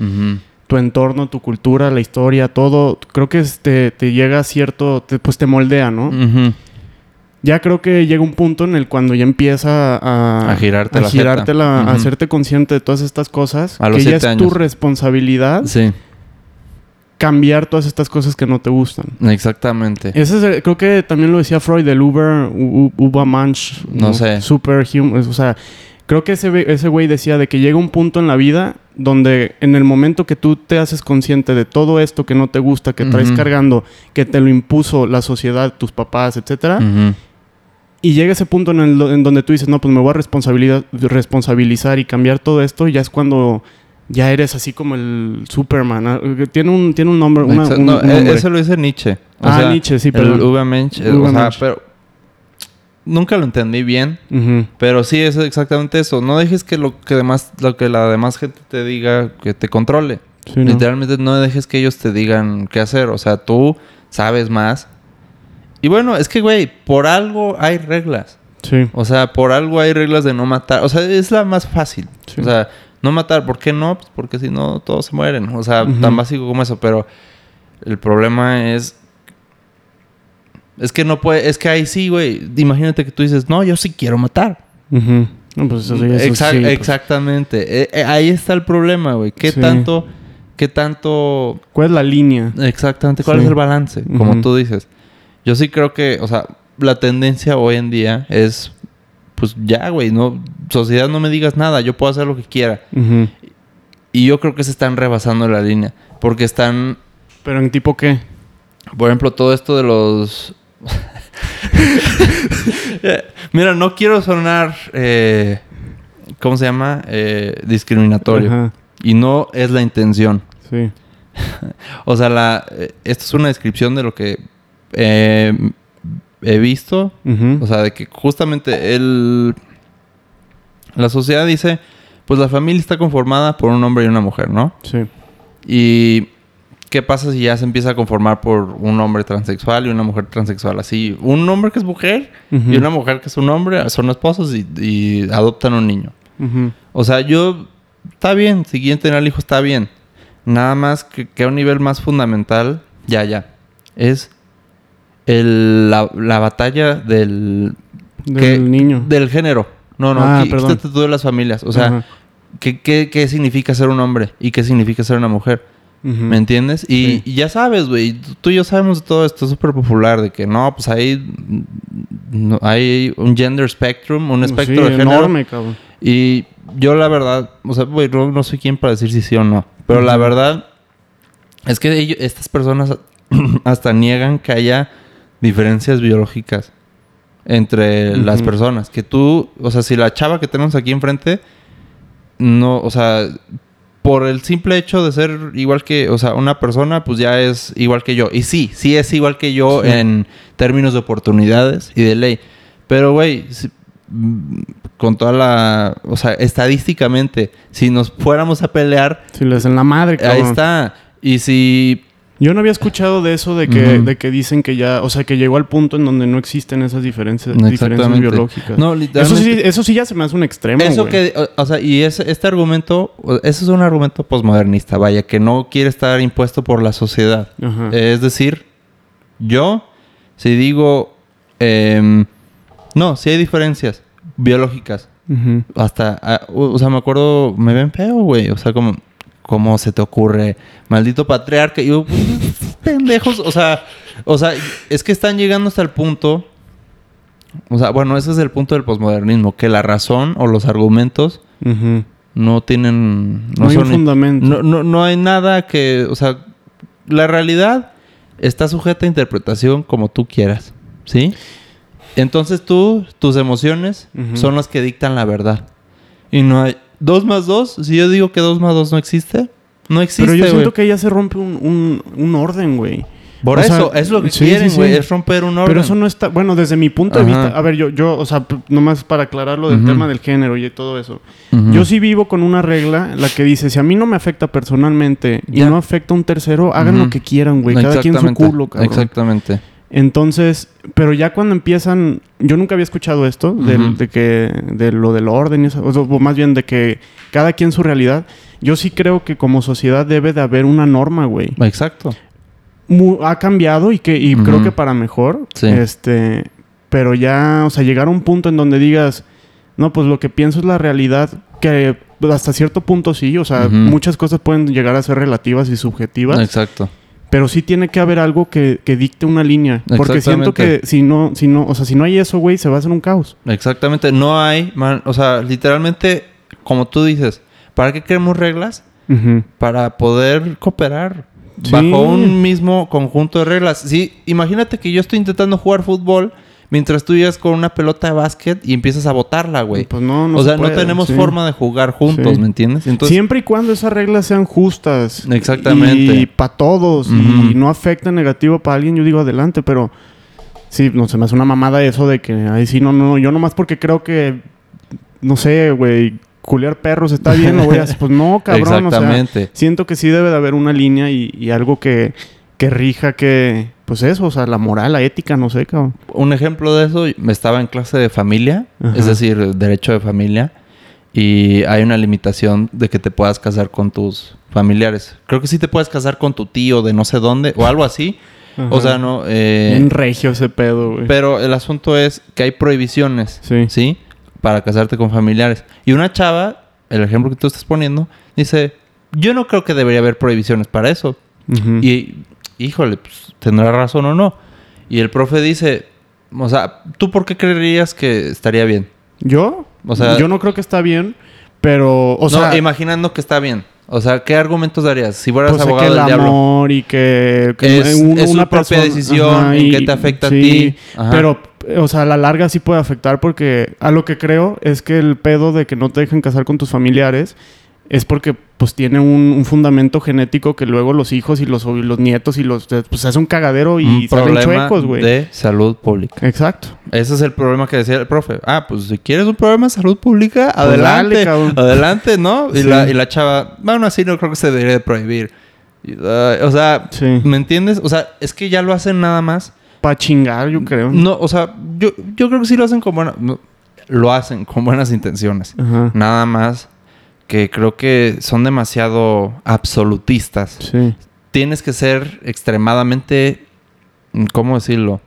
tu entorno, tu cultura, la historia, todo, creo que este, te llega a cierto, te- pues te moldea, ¿no? Ya creo que llega un punto en el cuando ya empieza a, A girarte la girarte la- a hacerte consciente de todas estas cosas, A los que ya es tu responsabilidad Sí, cambiar todas estas cosas que no te gustan. exactamente. Ese es el- creo que también lo decía Freud, del Uber, U- Ubermensch. No sé. Superhuman. O sea, creo que ese, ese güey decía de que llega un punto en la vida donde en el momento que tú te haces consciente de todo esto que no te gusta, que traes cargando, que te lo impuso la sociedad, tus papás, etcétera. Y llega ese punto en, el- en donde tú dices, no, pues me voy a responsabilidad- responsabilizar y cambiar todo esto, ya es cuando ya eres así como el Superman. ah, Tiene un, tiene un nombre. una- un- no, un e- nombre. eso lo dice Nietzsche. O Ah, sea, Nietzsche, sí, El perdón. Übermensch. eh, o sea, Übermensch. pero... Nunca lo entendí bien. Pero sí es exactamente eso. No dejes que lo que demás, lo que la demás gente te diga que te controle. Sí, ¿no? Literalmente no dejes que ellos te digan qué hacer. O sea, tú sabes más. Y bueno, es que, güey, por algo hay reglas. Sí. O sea, por algo hay reglas de no matar. O sea, es la más fácil. Sí. O sea, no matar. ¿Por qué no? Pues porque si no, todos se mueren. O sea, tan básico como eso. Pero el problema es... Es que no puede... Es que ahí sí, güey. Imagínate que tú dices, no, yo sí quiero matar. Ujú. No, pues eso, eso Exact- sí, pues. Exactamente. Eh, eh, ahí está el problema, güey. ¿Qué Sí. tanto... ¿Qué tanto... ¿Cuál es la línea? Exactamente. ¿Cuál es el balance? Como tú dices. Yo sí creo que... O sea, la tendencia hoy en día es... Pues ya, güey. No, sociedad, no me digas nada. Yo puedo hacer lo que quiera. Y yo creo que se están rebasando la línea. Porque están... ¿Pero en tipo qué? Por ejemplo, todo esto de los... Mira, no quiero sonar... eh, ¿Cómo se llama? Eh, discriminatorio. Ajá. Y no es la intención. Sí. O sea, la, eh, esto es una descripción de lo que eh, he visto. O sea, de que justamente el, la sociedad dice, pues la familia está conformada por un hombre y una mujer, ¿no? sí. Y ¿qué pasa si ya se empieza a conformar por un hombre transexual y una mujer transexual? Así, un hombre que es mujer y una mujer que es un hombre son esposos y, y adoptan un niño. O sea, yo... Está bien, si quieren tener al hijo, está bien. Nada más que, que a un nivel más fundamental, ya, ya. Es el, la, la batalla del... Del que- niño. Del género. No, no, Ah, quítate tú de las familias. O sea, Ajá. ¿qué, qué, qué significa ser un hombre? ¿Y qué significa ser una mujer? ¿Me entiendes? Y, Sí. y ya sabes, güey. Tú y yo sabemos de todo esto. Es súper popular. De que no, pues hay... no- hay un gender spectrum, un espectro Sí, de género. enorme, cabrón. Y yo la verdad, o sea, güey, no, no soy quien para decir si sí o no. Pero la verdad es que ellos- estas personas hasta niegan que haya diferencias biológicas entre las Ujú. personas. Que tú, o sea, si la chava que tenemos aquí enfrente, no, o sea, por el simple hecho de ser igual que, o sea, una persona, pues ya es igual que yo. Y sí, sí es igual que yo Sí. en términos de oportunidades y de ley. Pero, güey, si- con toda la, o sea, estadísticamente, si nos fuéramos a pelear, Si le hacen la madre, cabrón. ahí está. Y si Yo no había escuchado de eso de que, de que dicen que ya, o sea, que llegó al punto en donde no existen esas diferencias, biológicas. No, eso sí, eso sí ya se me hace un extremo. Eso que, o, o sea, y este argumento, o- ese es un argumento posmodernista, vaya, que no quiere estar impuesto por la sociedad. Es decir, yo, si digo, em, no, si hay diferencias biológicas, hasta, ah, o sea, me acuerdo, me ven feo, güey, o sea, como, ¿cómo se te ocurre? Maldito patriarca, y yo, pendejos, o sea, o sea, es que están llegando hasta el punto, o sea, bueno, ese es el punto del posmodernismo, que la razón o los argumentos no tienen, No, hay un son- fundamento. no, no, no hay nada que, o sea, la realidad está sujeta a interpretación como tú quieras, ¿sí? Entonces tú, tus emociones son las que dictan la verdad. Y no hay... Dos más dos, si yo digo que dos más dos no existe, no existe, Pero yo siento que ya se rompe un, un, un orden, güey. Por O sea, eso, es lo que sí, quieren, güey. sí. Es romper un orden. Pero eso no está, bueno, desde mi punto de vista, a ver, yo, yo, o sea, nomás para aclarar lo del tema del género y todo eso. Yo sí vivo con una regla, la que dice, si a mí no me afecta personalmente y no afecta a un tercero, hagan lo que quieran, güey, cada quien su culo, cabrón. Exactamente. Entonces, pero ya cuando empiezan, yo nunca había escuchado esto, del- Ujú. de que, de lo del orden, y eso, o más bien de que cada quien su realidad. Yo sí creo que como sociedad debe de haber una norma, güey. Exacto. Mu- ha cambiado y que y creo que para mejor. Sí. Este, pero ya, o sea, llegar a un punto en donde digas, no, pues lo que pienso es la realidad, que hasta cierto punto sí, o sea, muchas cosas pueden llegar a ser relativas y subjetivas, Exacto. Pero sí tiene que haber algo que, que dicte una línea, porque siento que si no, si no, o sea, si no hay eso, güey, se va a hacer un caos. Exactamente. No hay, man- o sea, literalmente, como tú dices, ¿para qué queremos reglas? Para poder cooperar Sí. bajo un mismo conjunto de reglas. Sí, imagínate que yo estoy intentando jugar fútbol mientras tú llegas con una pelota de básquet y empiezas a botarla, güey. Pues no, no o se sea, no tenemos sí. forma de jugar juntos, Sí. ¿me entiendes? Entonces, Siempre y cuando esas reglas sean justas. Exactamente. Y para todos. Y no afecta negativo para alguien, yo digo adelante, pero sí, no se me hace una mamada eso de que, ay, sí, no, no, yo nomás porque creo que, no sé, güey, culiar perros está bien, lo voy a hacer. Pues no, cabrón. O sea, Exactamente. siento que sí debe de haber una línea y, y algo que, que rija que, pues eso, o sea, la moral, la ética, no sé, cabrón. Un ejemplo de eso, me estaba en clase de familia, Ajá. es decir, derecho de familia, y hay una limitación de que te puedas casar con tus familiares. Creo que sí te puedes casar con tu tío de no sé dónde o algo así. O sea, no. eh, Bien regio ese pedo, güey. pero el asunto es que hay prohibiciones, Sí. ¿sí? Para casarte con familiares. Y una chava, el ejemplo que tú estás poniendo, dice: Yo no creo que debería haber prohibiciones para eso. Y, híjole, pues, tendrá razón o no. Y el profe dice, o sea, ¿tú por qué creerías que estaría bien? ¿Yo? O sea- yo no creo que está bien, pero, o no, sea, imaginando que está bien. O sea, ¿qué argumentos darías? Si fueras pues, abogado que el del diablo. amor y que, que Es- es su propia decisión, en qué te afecta a ti. Ajá. Pero, o sea, a la larga sí puede afectar porque a lo que creo es que el pedo de que no te dejen casar con tus familiares es porque pues tiene un, un fundamento genético que luego los hijos y los, y los nietos y los pues es un cagadero y un salen chuecos, güey. de salud pública. Exacto. Ese es el problema que decía el profe. Ah, pues si quieres un problema de salud pública, Pues adelante. dale, adelante, ¿no? Y, Sí. la, y la chava, bueno, así no creo que se debería de prohibir. O sea, Sí. ¿me entiendes? O sea, es que ya lo hacen nada más. Para chingar, yo creo. No, o sea, yo, yo creo que sí lo hacen con buenas... Lo hacen con buenas intenciones. Ajá. Nada más que creo que son demasiado absolutistas. Sí. Tienes que ser extremadamente... ¿Cómo decirlo?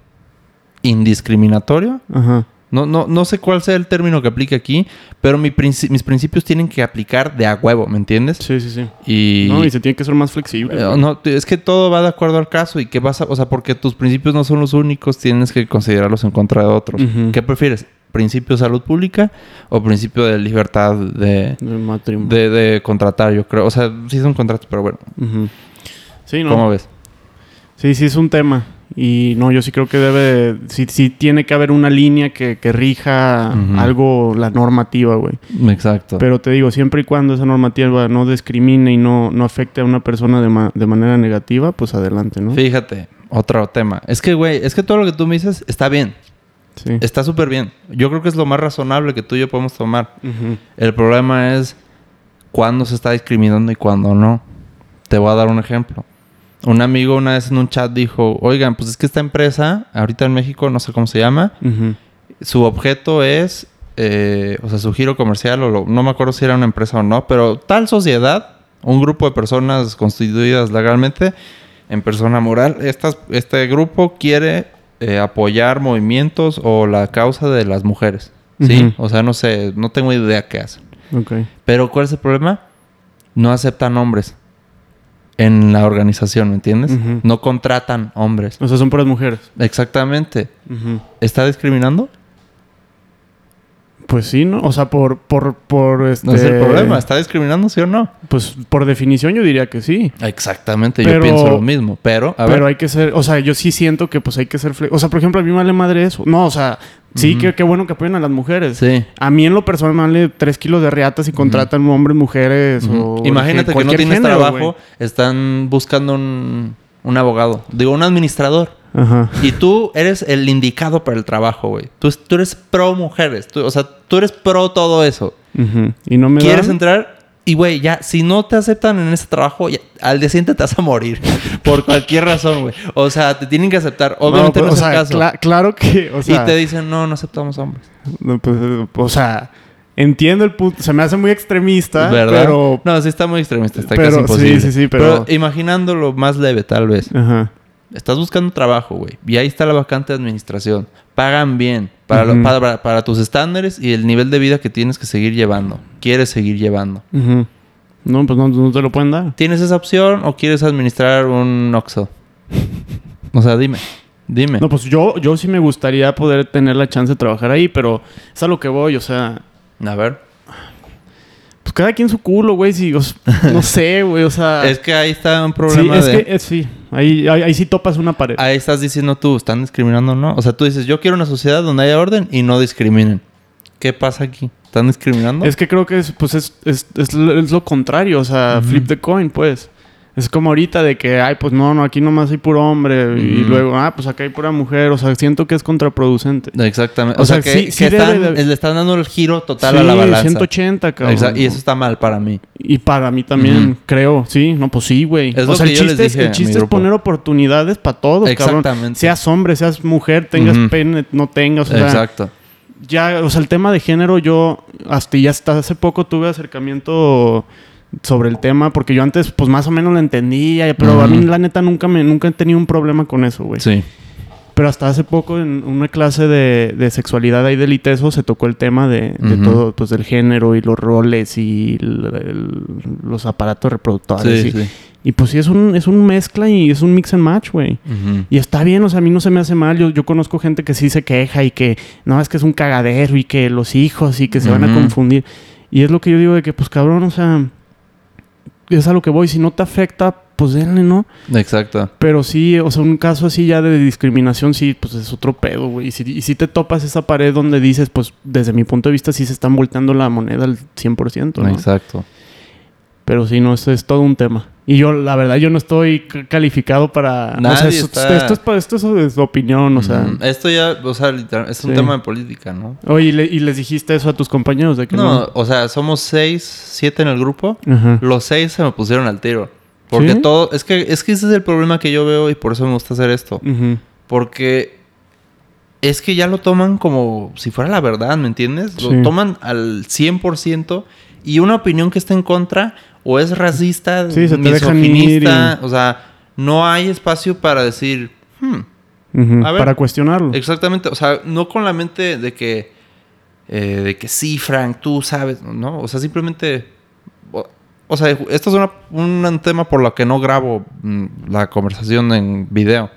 Indiscriminatorio. Ajá. No, no, no sé cuál sea el término que aplique aquí, pero mi princi- mis principios tienen que aplicar de a huevo, ¿me entiendes? Sí, sí, sí. Y... No, y se tiene que ser más flexible. Eh, no, es que todo va de acuerdo al caso y que vas a, o sea, porque tus principios no son los únicos, tienes que considerarlos en contra de otros. ¿Qué prefieres? ¿Principio de salud pública o principio de libertad de, de, de contratar? Yo creo, o sea, sí son contratos, pero bueno. Sí, no. ¿cómo ves? Sí, sí, es un tema. Y no, yo sí creo que debe, sí, sí tiene que haber una línea que, que rija algo, la normativa, güey. Exacto. Pero te digo, siempre y cuando esa normativa no discrimine y no, no afecte a una persona de, ma- de manera negativa, pues adelante, ¿no? Fíjate, otro tema. Es que, güey, es que todo lo que tú me dices está bien. Sí. Está súper bien. Yo creo que es lo más razonable que tú y yo podemos tomar. El problema es cuándo se está discriminando y cuándo no. Te voy a dar un ejemplo. Un amigo una vez en un chat dijo, oigan, pues es que esta empresa, ahorita en México, no sé cómo se llama, su objeto es, eh, o sea, su giro comercial, o lo- no me acuerdo si era una empresa o no, pero tal sociedad, un grupo de personas constituidas legalmente en persona moral, estas, este grupo quiere eh, apoyar movimientos o la causa de las mujeres. ¿Sí? O sea, no sé, no tengo idea qué hacen. Ok. Pero ¿cuál es el problema? No aceptan hombres en la organización, ¿me entiendes? No contratan hombres. O sea, son puras mujeres. Exactamente. ¿Está discriminando? Pues sí, ¿no? O sea, por, por, por este... No es el problema. ¿Está discriminando, sí o no? Pues por definición yo diría que sí. Exactamente. Pero- Yo pienso lo mismo. Pero, a pero ver. hay que ser, o sea, yo sí siento que pues hay que ser O sea, por ejemplo, a mí me vale madre eso. No, o sea, sí, que qué bueno que apoyen a las mujeres. Sí. A mí en lo personal me vale 3 kilos de riatas y contratan hombres, mujeres o... Imagínate que no tienes género, trabajo, están buscando un un abogado, digo, un administrador. Ajá. Y tú eres el indicado para el trabajo, güey. Tú, tú eres pro mujeres. Tú- o sea, tú eres pro todo eso. Y no me ¿Quieres dan? entrar? Y, güey, ya, si no te aceptan en ese trabajo, ya, al día siguiente te vas a morir. por cualquier razón, güey. O sea, te tienen que aceptar. Obviamente no, pues, es o el caso. cla- claro que, o sea, y te dicen, no, no aceptamos hombres. no, pues, o sea, entiendo el punto, se me hace muy extremista, ¿Verdad? pero No, sí está muy extremista. Está pero- casi imposible. sí, sí, sí, pero- imaginándolo más leve, tal vez. ajá. Estás buscando trabajo, güey. Y ahí está la vacante de administración. Pagan bien para, lo- Ujú. para, para tus estándares y el nivel de vida que tienes que seguir llevando. Quieres seguir llevando. No, pues no, no te lo pueden dar. ¿Tienes esa opción o quieres administrar un Oxxo? O sea, dime. Dime. No, pues yo, yo sí me gustaría poder tener la chance de trabajar ahí, pero es a lo que voy, o sea, A ver. pues cada quien su culo, güey, si, no sé, güey, o sea... Es que ahí está un sí, problema es de... que, eh, sí, ahí, ahí, ahí sí topas una pared. Ahí estás diciendo tú, ¿están discriminando o no? O sea, tú dices, yo quiero una sociedad donde haya orden y no discriminen. ¿Qué pasa aquí? ¿Están discriminando? Es que creo que es, pues es, es, es lo es lo contrario, o sea, flip the coin, pues. Es como ahorita de que, ay, pues no, no, aquí nomás hay puro hombre. Y luego, ah, pues acá hay pura mujer. O sea, siento que es contraproducente. Exactamente. O, O sea, sea, que, sí- que sí debe están- de- le están dando el giro total Sí, a la balanza. 180, cabrón. Exacto. Y eso está mal para mí. Y para mí también, creo. Sí, no, pues sí, güey. Es O lo sea, que el yo chiste, es, dije el chiste es poner oportunidades para todos, cabrón. Exactamente. Seas hombre, seas mujer, tengas Ujú. pene, no tengas. O sea, Exacto. ya, o sea, el tema de género, yo hasta ya hasta hace poco tuve acercamiento sobre el tema, porque yo antes, pues más o menos lo entendía, pero a mí la neta nunca me, nunca he tenido un problema con eso, güey. Sí. Pero hasta hace poco en una clase de, de sexualidad ahí del ITESO se tocó el tema de, de Ujú. todo, pues del género y los roles y el- el- los aparatos reproductores. Sí, y, sí. y pues sí, es un, es un mezcla y es un mix and match, güey. Ujú. Y está bien, o sea, a mí no se me hace mal. Yo, yo conozco gente que sí se queja y que no, es que es un cagadero y que los hijos y que se van a confundir. Y es lo que yo digo de que, pues cabrón, o sea, es a lo que voy. Si no te afecta, pues denle, ¿no? Exacto. Pero sí, o sea, un caso así ya de discriminación, sí, pues es otro pedo, güey. Y si, y si te topas esa pared donde dices, pues desde mi punto de vista, sí se están volteando la moneda al 100%, ¿no? Exacto. Pero sí, no, esto es todo un tema. Y yo, la verdad, yo no estoy calificado para... o sea, Nadie eso- está- esto, es, pa- esto es su opinión, o sea... Esto ya, o sea, literal, es un Sí. tema de política, ¿no? Oye, ¿y, le- y les dijiste eso a tus compañeros de que No, no? o sea, somos seis, siete en el grupo. Ajá. Los seis se me pusieron al tiro. Porque ¿Sí? todo... Es que, es que ese es el problema que yo veo y por eso me gusta hacer esto. Porque es que ya lo toman como si fuera la verdad, ¿me entiendes? Sí. Lo toman al 100% y una opinión que está en contra o es racista, Sí, se misoginista, o sea, no hay espacio para decir, hmm, Ujú. A ver. Para cuestionarlo. exactamente, o sea, no con la mente de que, eh, de que sí, Frank, tú sabes, ¿no? O sea, simplemente, o, o sea, esto es una- un tema por lo que no grabo mm, la conversación en video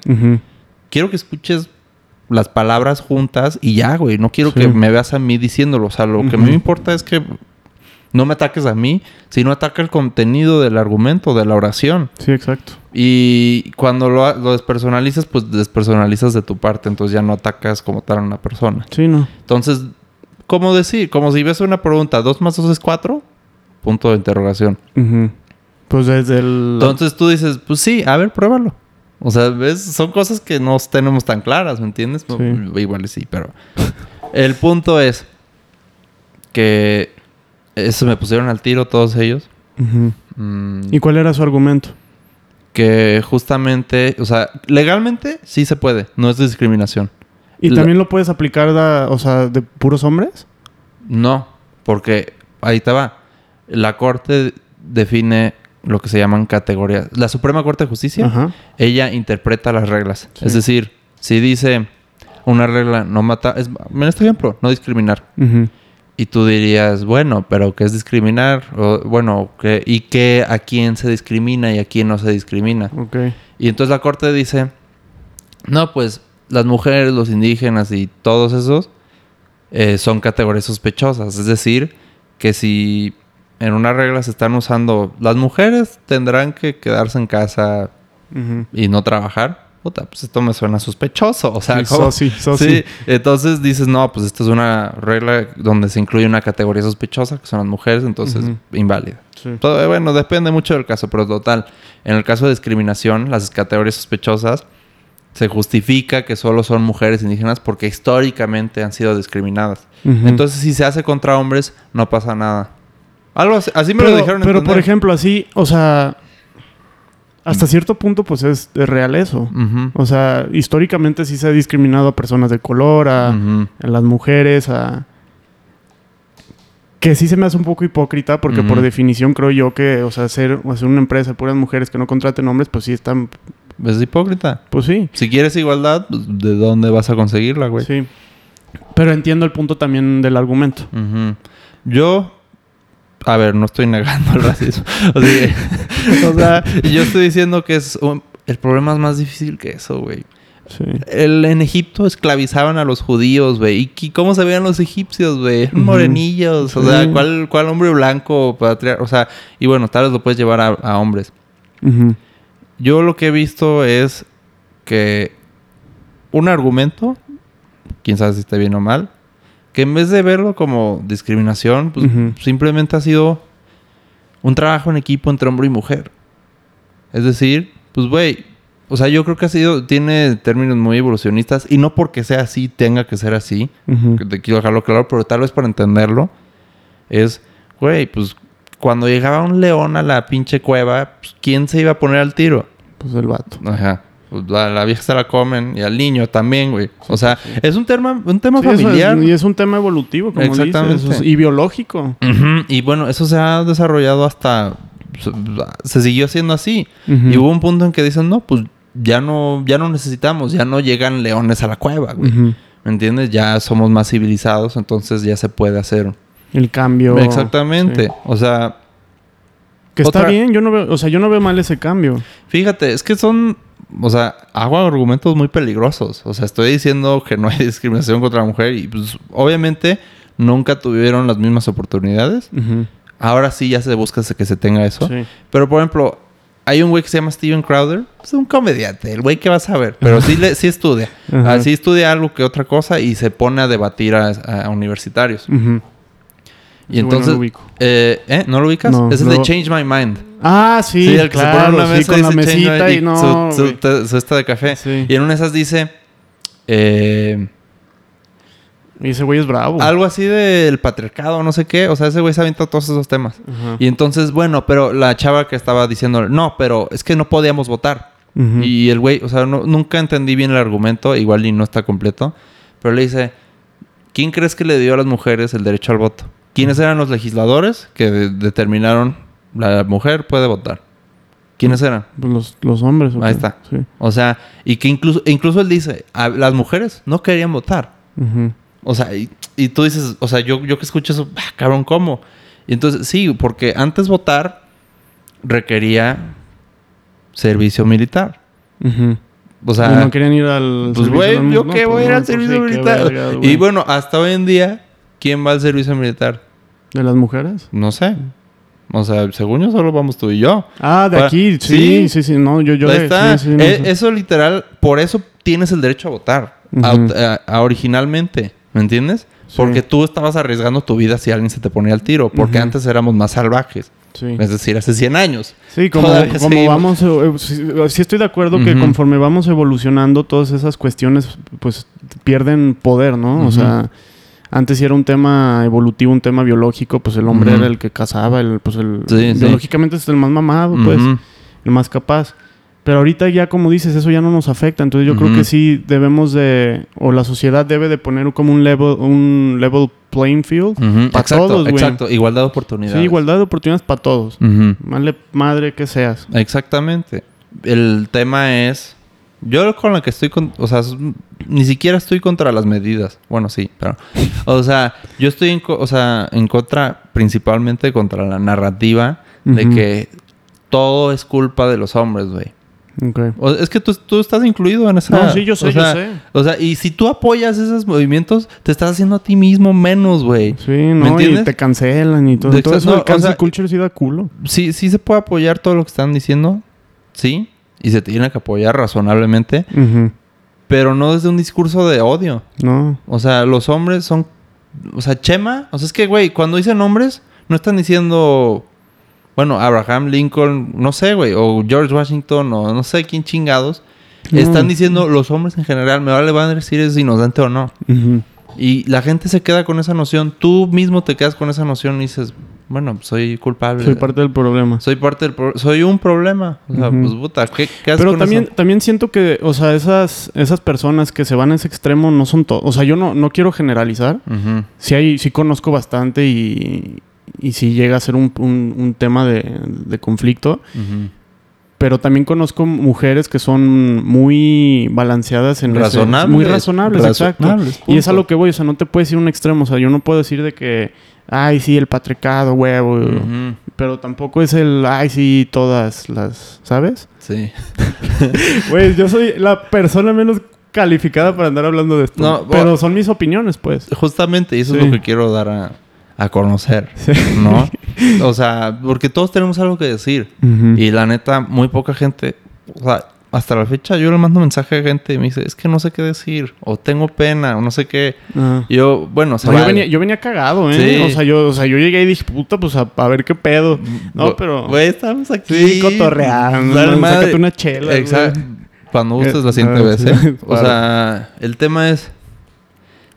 quiero que escuches las palabras juntas y ya, güey. No quiero Sí. que me veas a mí diciéndolo. O sea, lo que a mí me importa es que no me ataques a mí, sino ataca el contenido del argumento, de la oración. Sí, exacto. Y cuando lo, lo despersonalizas, pues despersonalizas de tu parte. Entonces ya no atacas como tal a una persona. Sí, no. Entonces, ¿cómo decir? Como si ves una pregunta, ¿dos más dos es cuatro? Punto de interrogación. Ujú. Pues desde el... Entonces tú dices, pues sí, a ver, pruébalo. O sea, ¿ves? Son cosas que no tenemos tan claras, ¿me entiendes? Sí. Igual sí, pero... El punto es que eso me pusieron al tiro todos ellos. Mm, ¿Y cuál era su argumento? que justamente, o sea, legalmente sí se puede, no es discriminación. ¿Y La- también lo puedes aplicar, da- o sea, de puros hombres? No, porque ahí te va. La Corte define lo que se llaman categorías. La Suprema Corte de Justicia Ajá. ella interpreta las reglas. Sí. Es decir, si dice una regla no mata, es, en este ejemplo, no discriminar. Y tú dirías, bueno, pero ¿qué es discriminar? O, bueno, ¿qué- ¿y qué a quién se discrimina y a quién no se discrimina? Ok. Y entonces la corte dice, no, pues las mujeres, los indígenas y todos esos eh, son categorías sospechosas. Es decir, que si en una regla se están usando, las mujeres tendrán que quedarse en casa y no trabajar, puta, pues esto me suena sospechoso. O sea, Sí, Sí, entonces dices, no, pues esta es una regla donde se incluye una categoría sospechosa, que son las mujeres, entonces inválida. Todo, bueno, depende mucho del caso, pero total. En el caso de discriminación, las categorías sospechosas se justifica que solo son mujeres indígenas porque históricamente han sido discriminadas. Entonces, si se hace contra hombres, no pasa nada. Algo así, así me pero, lo dijeron. Pero, por ejemplo, así, o sea, hasta cierto punto, pues es, es real eso. O sea, históricamente sí se ha discriminado a personas de color, a, las mujeres, a... Que sí se me hace un poco hipócrita porque por definición creo yo que, o sea, hacer, hacer una empresa de puras mujeres que no contraten hombres, pues sí están... Es hipócrita. Pues sí, Si quieres igualdad, pues, ¿de dónde vas a conseguirla, güey? sí. Pero entiendo el punto también del argumento. Yo, a ver, no estoy negando el racismo. O sea, o sea, yo estoy diciendo que es un- el problema es más difícil que eso, güey. Sí. El, en Egipto esclavizaban a los judíos, güey. ¿Y cómo se veían los egipcios, güey? Eran. Morenillos. O Sí. sea, ¿cuál, ¿cuál hombre blanco patriar? O sea, y bueno, tal vez lo puedes llevar a, a hombres. Ujú. Yo lo que he visto es que un argumento, quién sabe si está bien o mal, que en vez de verlo como discriminación, pues simplemente ha sido un trabajo en equipo entre hombre y mujer. Es decir, pues güey, o sea, yo creo que ha sido, tiene términos muy evolucionistas y no porque sea así tenga que ser así, Ujú. que te quiero dejarlo claro, pero tal vez para entenderlo, es, güey, pues cuando llegaba un león a la pinche cueva, pues, ¿quién se iba a poner al tiro? Pues el vato. Ajá. Pues la, la vieja se la comen y al niño también, güey. O sea, es un tema, un tema Sí, eso es- familiar. y es un tema evolutivo, como Exactamente. dices. eso es- y biológico. Y bueno, eso se ha desarrollado hasta... Se, siguió haciendo así. Y hubo un punto en que dicen, no, pues ya no, ya no necesitamos, ya no llegan leones a la cueva, güey. ¿Me entiendes? Ya somos más civilizados, entonces ya se puede hacer. El cambio. Exactamente. sí. O sea, Que está Otra- bien, yo no veo, o sea, yo no veo mal ese cambio. Fíjate, es que son, o sea, hago argumentos muy peligrosos. O sea, estoy diciendo que no hay discriminación contra la mujer y pues obviamente nunca tuvieron las mismas oportunidades. Ahora sí ya se busca que se tenga eso. Sí. Pero por ejemplo, hay un güey que se llama Steven Crowder. Es un comediante, el güey que va a saber. Pero sí, le, sí estudia. Ajá. Ah, sí estudia algo que otra cosa y se pone a debatir a, a universitarios. Y güey no lo ubico. eh, ¿eh? ¿No lo ubicas? No, es el no. de Change My Mind. Ah, sí, Sí, el que claro, se pone una sí, con la mesita y no, su, su, esta de café. Sí. Y en una de esas dice... eh, Y ese güey es bravo. algo así del patriarcado, no sé qué. O sea, ese güey se avienta todos esos temas. Ajá. Y entonces, bueno, pero la chava que estaba diciendo... No, pero es que no podíamos votar. Y el güey, o sea, no- nunca entendí bien el argumento, igual y no está completo, pero le dice, ¿quién crees que le dio a las mujeres el derecho al voto? ¿Quiénes eran los legisladores que de- determinaron la mujer puede votar? ¿Quiénes eran? Pues los, los hombres. ¿o Ahí está. Sí. O sea, y que incluso, incluso él dice, "A- las mujeres no querían votar. O sea, y, y tú dices, o sea, yo, yo que escucho eso, "Ah, cabrón, ¿cómo? Y entonces, sí, porque antes votar requería servicio militar. O sea, Y no querían ir al. Pues, güey, ¿yo no, qué pues, voy a ir al pues, servicio sí, militar? verga, y bueno, hasta hoy en día, ¿quién va al servicio militar? ¿De las mujeres? No sé. O sea, según yo, solo vamos tú y yo. Ah, de aquí. Sí, sí. sí, sí. No, yo, yo. Ahí de- está. sí, sí, no Eh. Eso literal, por eso tienes el derecho a votar. A- a originalmente. ¿Me entiendes? Porque tú estabas arriesgando tu vida si alguien se te ponía al tiro. Porque antes éramos más salvajes. Sí. Es decir, hace 100 años. Sí, como, vamos, sí, estoy de acuerdo que conforme vamos evolucionando, todas esas cuestiones, pues, pierden poder, ¿no? O sea, antes sí era un tema evolutivo, un tema biológico, pues el hombre era el que cazaba, el, pues el, Sí, sí. biológicamente es el más mamado, pues, el más capaz. Pero ahorita ya, como dices, eso ya no nos afecta. Entonces yo creo que sí debemos de, o la sociedad debe de poner como un level, un level playing field. Ujú. Pa' Exacto, todos, güey. exacto. Igualdad de oportunidades. Sí, igualdad de oportunidades para todos. Vale madre que seas. Exactamente. El tema es. Yo con la que estoy con. O sea, ni siquiera estoy contra las medidas. Bueno, sí, pero. O sea, yo estoy en, o sea, en contra, principalmente contra la narrativa de que todo es culpa de los hombres, güey. Ok. O- Es que tú, tú estás incluido en esa. No, sí, yo sé, o yo sea, sé. O sea, y si tú apoyas esos movimientos, te estás haciendo a ti mismo menos, güey. Sí, no, y te cancelan y todo. De todo eso no, del o cancel sea, culture sí da culo. Sí, sí se puede apoyar todo lo que están diciendo. Sí. Y se tiene que apoyar razonablemente, pero no desde un discurso de odio. No. O sea, los hombres son. O sea, Chema. O sea, es que, güey, cuando dicen hombres, no están diciendo. Bueno, Abraham Lincoln, no sé, güey, o George Washington, o no sé quién chingados. No. Están diciendo los hombres en general, me vale van a decir es inocente o no. Y la gente se queda con esa noción. Tú mismo te quedas con esa noción y dices, bueno, soy culpable. Soy parte del problema. Soy parte del pro- Soy un problema. O sea, pues puta, ¿qué, qué haces Pero con también, eso? también siento que, o sea, esas, esas personas que se van a ese extremo no son todos. O sea, yo no, no quiero generalizar. Ujú. Sí, hay, sí conozco bastante y, y sí llega a ser un, un- un tema de, de conflicto. Pero también conozco mujeres que son muy balanceadas en ese- Razonables. muy razonables, exacto. Y es a lo que voy, o sea, no te puedes ir a un extremo. O sea, yo no puedo decir de que, ay, sí, el patriarcado, huevo. Pero tampoco es el, ay, sí, todas las, ¿sabes? Sí. Güey, yo soy la persona menos calificada para andar hablando de esto. No, pero son mis opiniones, pues. Justamente, y eso es lo que quiero dar a, a conocer, Sí. ¿no? O sea, porque todos tenemos algo que decir. Y la neta, muy poca gente, o sea, hasta la fecha yo le mando mensaje a gente y me dice, es que no sé qué decir, o tengo pena, o no sé qué. Ah. Y yo, bueno, se No, yo, venía, yo venía cagado, ¿eh? Sí. O sea, yo, o sea, yo llegué y dije, puta, pues a, a ver qué pedo. No, pero. Güey, estamos aquí. Sí, cotorreando. Sácate una chela. Exacto. Cuando gustes Eh, la siguiente ah, vez. ¿eh? O sea, el tema es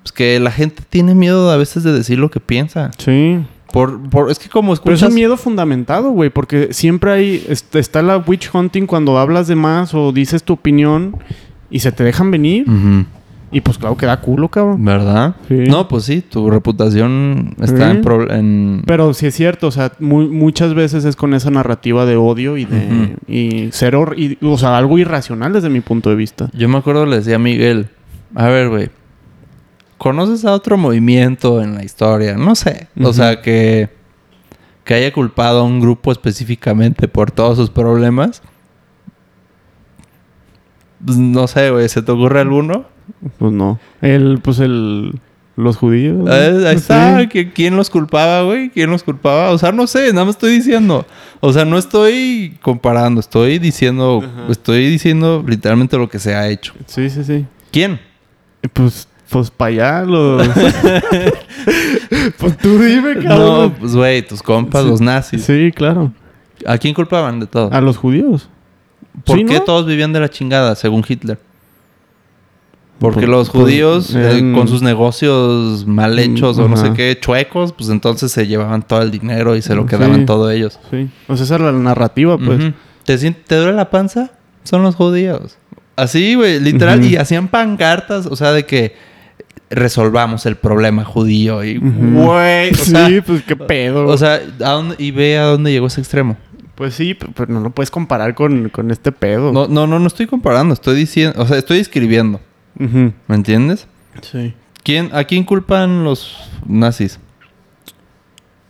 pues, que la gente tiene miedo a veces de decir lo que piensa. Sí. Por, por, es que como Pero escuchas... es un miedo fundamentado, güey, porque siempre hay. est- Está la witch hunting cuando hablas de más o dices tu opinión y se te dejan venir. Y pues claro que da culo, cabrón. ¿Verdad? Sí. No, pues sí, tu reputación está Sí. en, pro- en- Pero sí es cierto, o sea, mu- muchas veces es con esa narrativa de odio y de. Y ser. y- o sea, algo irracional desde mi punto de vista. Yo me acuerdo le decía a Miguel, a ver, güey, ¿conoces a otro movimiento en la historia? No sé. O sea, que, que haya culpado a un grupo específicamente por todos sus problemas. Pues, no sé, güey, ¿se te ocurre alguno? Pues no. El, pues el. Los judíos. Eh, ahí está, ¿qui- ¿quién los culpaba, güey? ¿Quién los culpaba? O sea, no sé, nada más estoy diciendo. O sea, no estoy comparando, estoy diciendo, Ajá. estoy diciendo literalmente lo que se ha hecho. Sí, sí, sí. ¿Quién? Pues, pues para allá los. pues tú dime, No, cabrón. pues güey, tus compas, Sí. los nazis. Sí, claro. ¿A quién culpaban de todo? A los judíos. ¿Por sí, qué ¿no? todos vivían de la chingada, según Hitler? Porque Pues- los pues, judíos, eh, con sus negocios mal hechos o no sé qué, chuecos, pues entonces se llevaban todo el dinero y se lo Sí. quedaban todo ellos. Sí. O sea, esa era la narrativa, pues. ¿Te, ¿Te duele la panza? Son los judíos. Así, güey, literal. Y hacían pancartas, o sea, de que resolvamos el problema judío. Y, o sea, sí, pues qué pedo. o sea, ¿a dónde- y ve a dónde llegó ese extremo. pues sí, pero no lo puedes comparar con, con este pedo. No, no, no, no estoy comparando, estoy diciendo, o sea, estoy escribiendo. ¿Me entiendes? Sí. ¿Quién, ¿A quién culpan los nazis?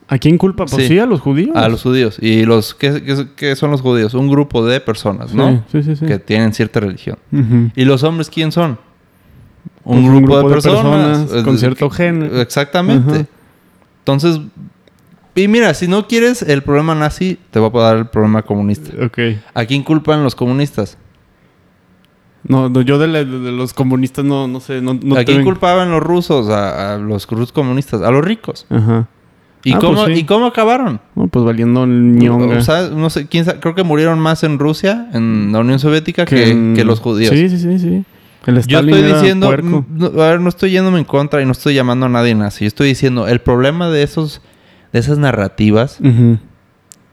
¿A quién culpa? Pues Sí. sí, a los judíos. A los judíos. ¿Y los qué, qué- qué son los judíos? Un grupo de personas, ¿no? Sí, sí, sí. sí. Que tienen cierta religión. ¿Y los hombres quién son? Pues Un, grupo, de personas. con Eh, cierto gen. Exactamente. Ajá. Entonces, y mira, si no quieres el problema nazi, te voy a dar el problema comunista. Ok. ¿A quién culpan los comunistas? No, no, yo de, la- de los comunistas no, no sé, no, no ¿A quién ven- culpaban los rusos? A, a los rusos comunistas. A los ricos. Ajá. ¿Y, Ah, cómo, pues sí. ¿Y cómo acabaron? No, pues valiendo el ñonga. O sea, no sé, quién creo que murieron más en Rusia, en la Unión Soviética, que, en- que los judíos. Sí, sí, sí, sí. El Yo estoy diciendo, no, a ver, no estoy yéndome en contra y no estoy llamando a nadie nazi. Yo estoy diciendo, el problema de esos, de esas narrativas.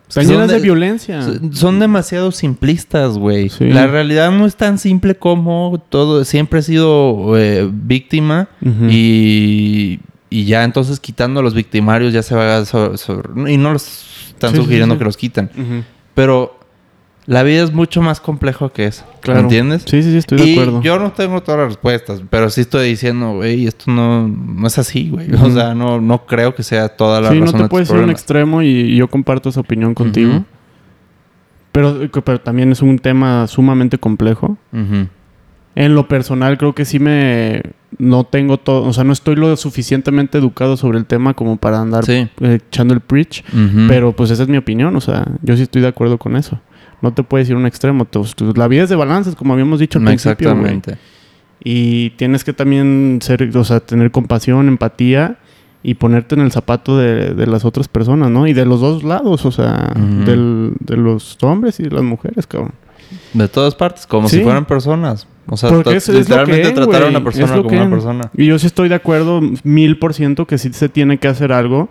Están llenas de, de- violencia. son- demasiado simplistas, güey. Sí. La realidad no es tan simple como todo. Siempre he sido eh, víctima y, y ya entonces quitando a los victimarios ya se va a... so- so- y no los están Sí, sugiriendo sí. que los quiten. Ujú. Pero la vida es mucho más complejo que eso. Claro. ¿Entiendes? Sí, sí, sí, estoy de acuerdo. yo no tengo todas las respuestas, pero sí estoy diciendo, güey, esto no, no es así, güey. O sea, no, no creo que sea toda la sí, no razón te puedes ir a un extremo y, y yo comparto esa opinión contigo. Pero, pero también es un tema sumamente complejo. En lo personal creo que sí me... No tengo todo... O sea, no estoy lo suficientemente educado sobre el tema como para andar Sí. echando el preach. Pero pues esa es mi opinión. O sea, yo sí estoy de acuerdo con eso. No te puedes ir a un extremo. La vida es de balances, como habíamos dicho al principio. Exactamente. Y tienes que también ser, o sea, tener compasión, empatía y ponerte en el zapato de, de las otras personas, ¿no? Y de los dos lados, o sea, del- de los hombres y de las mujeres, cabrón. De todas partes, como Sí. si fueran personas. O sea, es- literalmente es, tratar a una persona como una persona. Y yo sí estoy de acuerdo mil por ciento que sí se tiene que hacer algo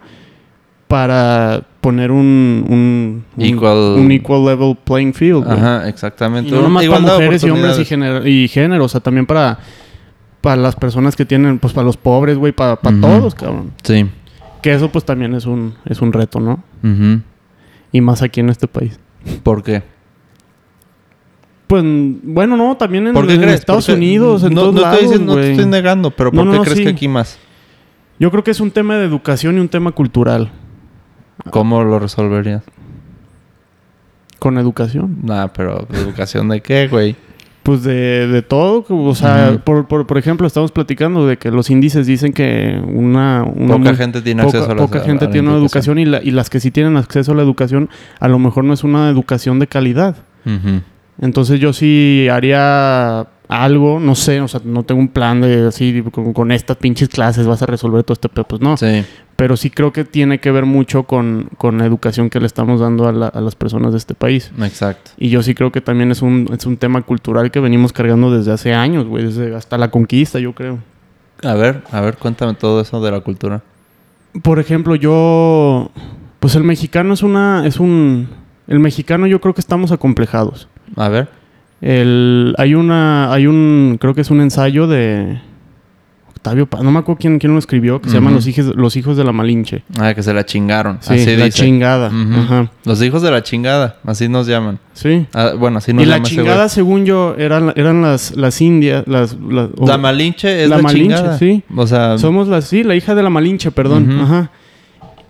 para poner un, un, un- Equal- un equal level playing field. güey. Ajá, exactamente. Y no nomás para mujeres y hombres y, gener- y género, o sea, también para, para las personas que tienen, pues para los pobres, güey, para, para todos, cabrón. Sí. Que eso pues también es un, es un reto, ¿no? Ujú. Y más aquí en este país. ¿Por qué? Pues, bueno, no, también en, ¿Por qué en crees? Estados Porque Unidos, en no, todos no lados, diciendo- no te estoy negando, pero ¿por no, qué no, crees sí. que aquí más? Yo creo que es un tema de educación y un tema cultural. ¿Cómo lo resolverías? Con educación. Nah, pero ¿educación de qué, güey? Pues de, de todo, o sea, por, por, por ejemplo, estamos platicando de que los índices dicen que una... una Poca muy- gente tiene poca, acceso a la poca gente a la tiene una educación y, la- y las que sí tienen acceso a la educación a lo mejor no es una educación de calidad. Entonces yo sí haría algo, no sé, o sea, no tengo un plan de así, con, con estas pinches clases vas a resolver todo este pedo, pues no. Sí. Pero sí creo que tiene que ver mucho con, con la educación que le estamos dando a, la- a las personas de este país. Exacto. Y yo sí creo que también es un, es un tema cultural que venimos cargando desde hace años, güey, desde hasta la conquista, yo creo. A ver, a ver, cuéntame todo eso de la cultura. Por ejemplo, yo, pues el mexicano es una, es un, el mexicano yo creo que estamos acomplejados. A ver. El, hay una, hay un, creo que es un ensayo de Octavio Paz, no me acuerdo quién, quién lo escribió, que se llama Ujú. Los hijos, los hijos de la Malinche. Ah, que se la chingaron. Sí, así la dice. chingada. Ajá. Los hijos de la chingada, así nos llaman. Sí. Ah, bueno, así nos Y la ese chingada, según yo, eran, eran las, las indias, las, las- La Malinche es La la, Malinche, chingada. sí. O sea, Somos las, sí, la hija de la Malinche, perdón. Ajá.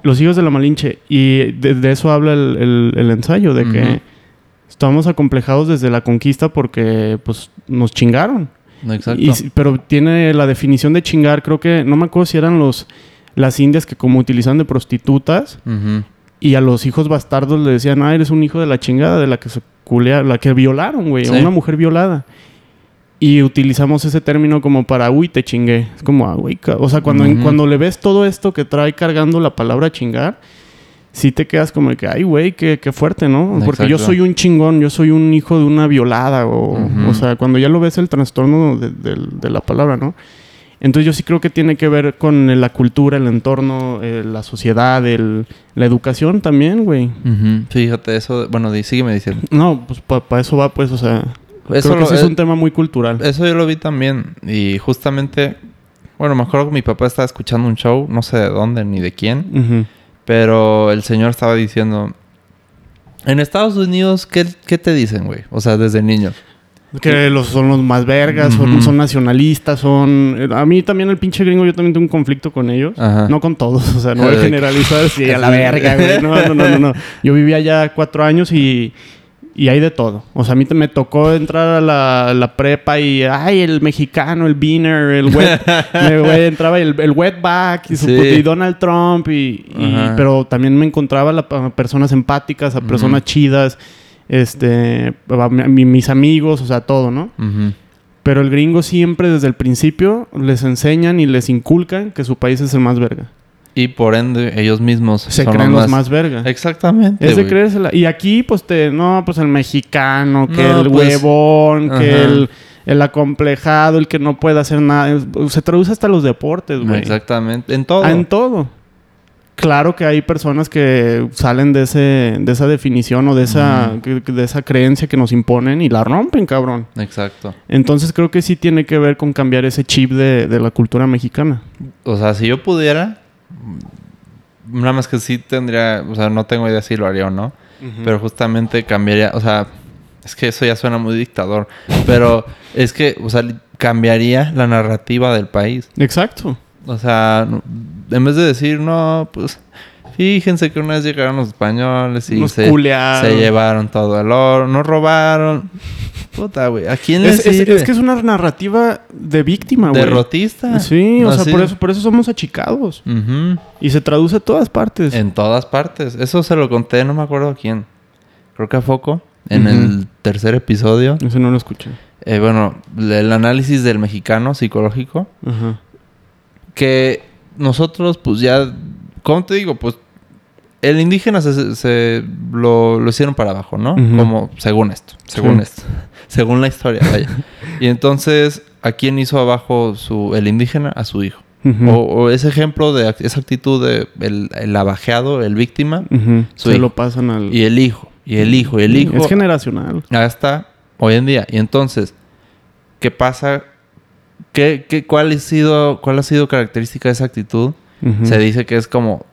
Los hijos de la Malinche. Y de, de eso habla el, el- el ensayo, de que estamos acomplejados desde la conquista porque, pues, nos chingaron. Exacto. Y pero tiene la definición de chingar, creo que, no me acuerdo si eran los, las indias que como utilizan de prostitutas Ujú. y a los hijos bastardos le decían, ah, eres un hijo de la chingada, de la que se culea, la que violaron, güey, a Sí. una mujer violada. Y utilizamos ese término como para, uy, te chingué. Es como, ah, güey, ca-". o sea, cuando, Ujú. cuando le ves todo esto que trae cargando la palabra chingar, sí te quedas como de que, ay, güey, qué, qué fuerte, ¿no? Porque yo soy un chingón, yo soy un hijo de una violada, o, o sea, cuando ya lo ves el trastorno de, de- de la palabra, ¿no? Entonces yo sí creo que tiene que ver con la cultura, el entorno, eh, la sociedad, el, la educación también, güey. Ujú. Fíjate, eso... Bueno, di- sígueme diciendo. No, pues para eso va, pues, o sea, Eso, creo que lo- sí es eh, un tema muy cultural. eso yo lo vi también. Y justamente... Bueno, me acuerdo que mi papá estaba escuchando un show. No sé de dónde ni de quién. Ujú. Pero el señor estaba diciendo... En Estados Unidos, ¿qué, qué te dicen, güey? O sea, desde niño. Que los, son los más vergas, son, son nacionalistas, son... eh, A mí también el pinche gringo, yo también tengo un conflicto con ellos. Ajá. No con todos, o sea, no voy a Ay, generalizar sí, a la verga, güey. No, no, no, no, no. Yo vivía ya cuatro años y, y hay de todo. O sea, a mí me tocó entrar a la, la prepa y, ay, el mexicano, el beaner, el wet... me, entraba el, el wetback y, Sí. y Donald Trump y... pero también me encontraba la- a personas empáticas, a personas chidas, este... a mi- mis amigos, o sea, todo, ¿no? Pero el gringo siempre desde el principio les enseñan y les inculcan que su país es el más verga. Y por ende, ellos mismos Se son creen los más verga. Exactamente. Es de creérsela. Y aquí, pues, te... No, pues el mexicano, que No, el pues, huevón, que el, el acomplejado, el que no puede hacer nada. Es- Se traduce hasta los deportes, güey. Exactamente. En todo. Ah, en todo. Claro que hay personas que salen de ese de esa definición o de esa de esa creencia que nos imponen y la rompen, cabrón. Exacto. Entonces creo que sí tiene que ver con cambiar ese chip de, de la cultura mexicana. O sea, si yo pudiera, nada más que sí tendría, o sea, no tengo idea si lo haría o no, pero justamente cambiaría, o sea, es que eso ya suena muy dictador, pero es que, o sea, cambiaría la narrativa del país. Exacto. O sea, en vez de decir, no, pues, fíjense que una vez llegaron los españoles y se, se llevaron todo el oro, nos robaron. Puta, güey, ¿a quién Es, es- sirve? es que es una narrativa de víctima, güey. Derrotista. Sí, o sea, Así. por eso, por eso somos achicados. Ujú. Y se traduce a todas partes. En todas partes. Eso se lo conté, no me acuerdo a quién. Creo que a Foco. en el tercer episodio. Ese no lo escuché. Eh, bueno, el análisis del mexicano psicológico. Ajá. Que nosotros, pues ya, ¿cómo te digo? Pues el indígena se, se- lo, lo hicieron para abajo, ¿no? Como según esto, según Sí. esto, según la historia, vaya. y entonces, ¿a quién hizo abajo su, el indígena? A su hijo. O, o ese ejemplo de esa actitud de el, el abajeado, el víctima, su Se hijo. lo pasan al... y el hijo, y el hijo, y el hijo. Es generacional. hasta hoy en día. Y entonces, ¿qué pasa? ¿Qué, qué, cuál, ha sido, ¿Cuál ha sido característica de esa actitud? Se dice que es como,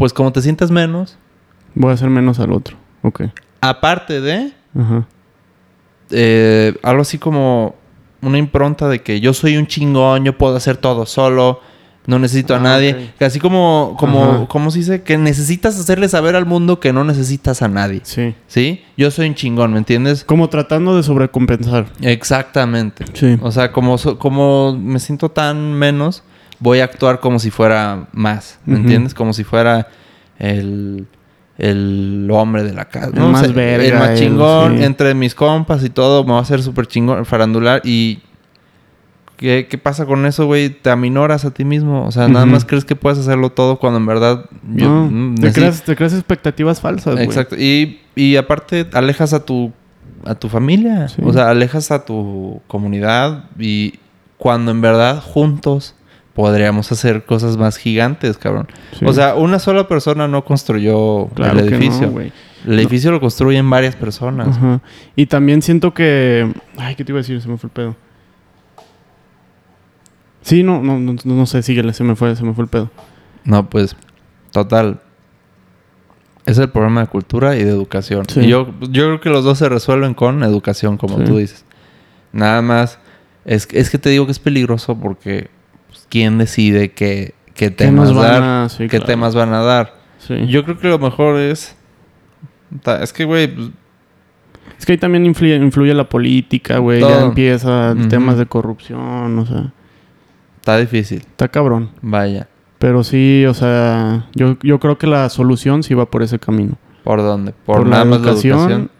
pues como te sientes menos, Voy a hacer menos al otro. Ok. aparte de Ajá. eh, algo así como una impronta de que yo soy un chingón, yo puedo hacer todo solo, no necesito a Ah, nadie. así como, como. ¿cómo se dice? Que necesitas hacerle saber al mundo que no necesitas a nadie. Sí. ¿Sí? Yo soy un chingón, ¿me entiendes? Como tratando de sobrecompensar. Exactamente. Sí. O sea, como, como me siento tan menos, voy a actuar como si fuera más. ¿Me entiendes? Como si fuera el, el hombre de la casa. El más verga, El más chingón. sí. Entre mis compas y todo, me va a hacer súper chingón, farandular. Y. ¿Qué, qué pasa con eso, güey? Te aminoras a ti mismo. O sea, nada más crees que puedes hacerlo todo cuando en verdad. yo- No, mm, te, creas, te creas expectativas falsas, güey. Exacto. Y, y aparte alejas a tu, a tu familia. Sí. O sea, alejas a tu comunidad. Y cuando en verdad juntos podríamos hacer cosas más gigantes, cabrón. Sí. O sea, una sola persona no construyó Claro el edificio. no, el edificio lo construyen varias personas. Ajá. Y también siento que... Ay, ¿qué te iba a decir? Se me fue el pedo. Sí, no, no, no, no sé, síguele, se me fue, se me fue el pedo. No, pues, total. Es el problema de cultura y de educación. Sí. Y yo, yo creo que los dos se resuelven con educación, como Sí. tú dices. Nada más. Es, es que te digo que es peligroso porque ¿quién decide qué, qué ¿Qué temas dar? a- sí, ¿Qué claro. temas van a dar? Sí. Yo creo que lo mejor es... Es que, güey, pues, Es que ahí también influye, influye la política, güey. Ya empieza temas de corrupción, o sea... está difícil. Está cabrón. Vaya. Pero sí, o sea... Yo, yo creo que la solución sí va por ese camino. ¿Por dónde? Por, Por, nada la más la educación. educación.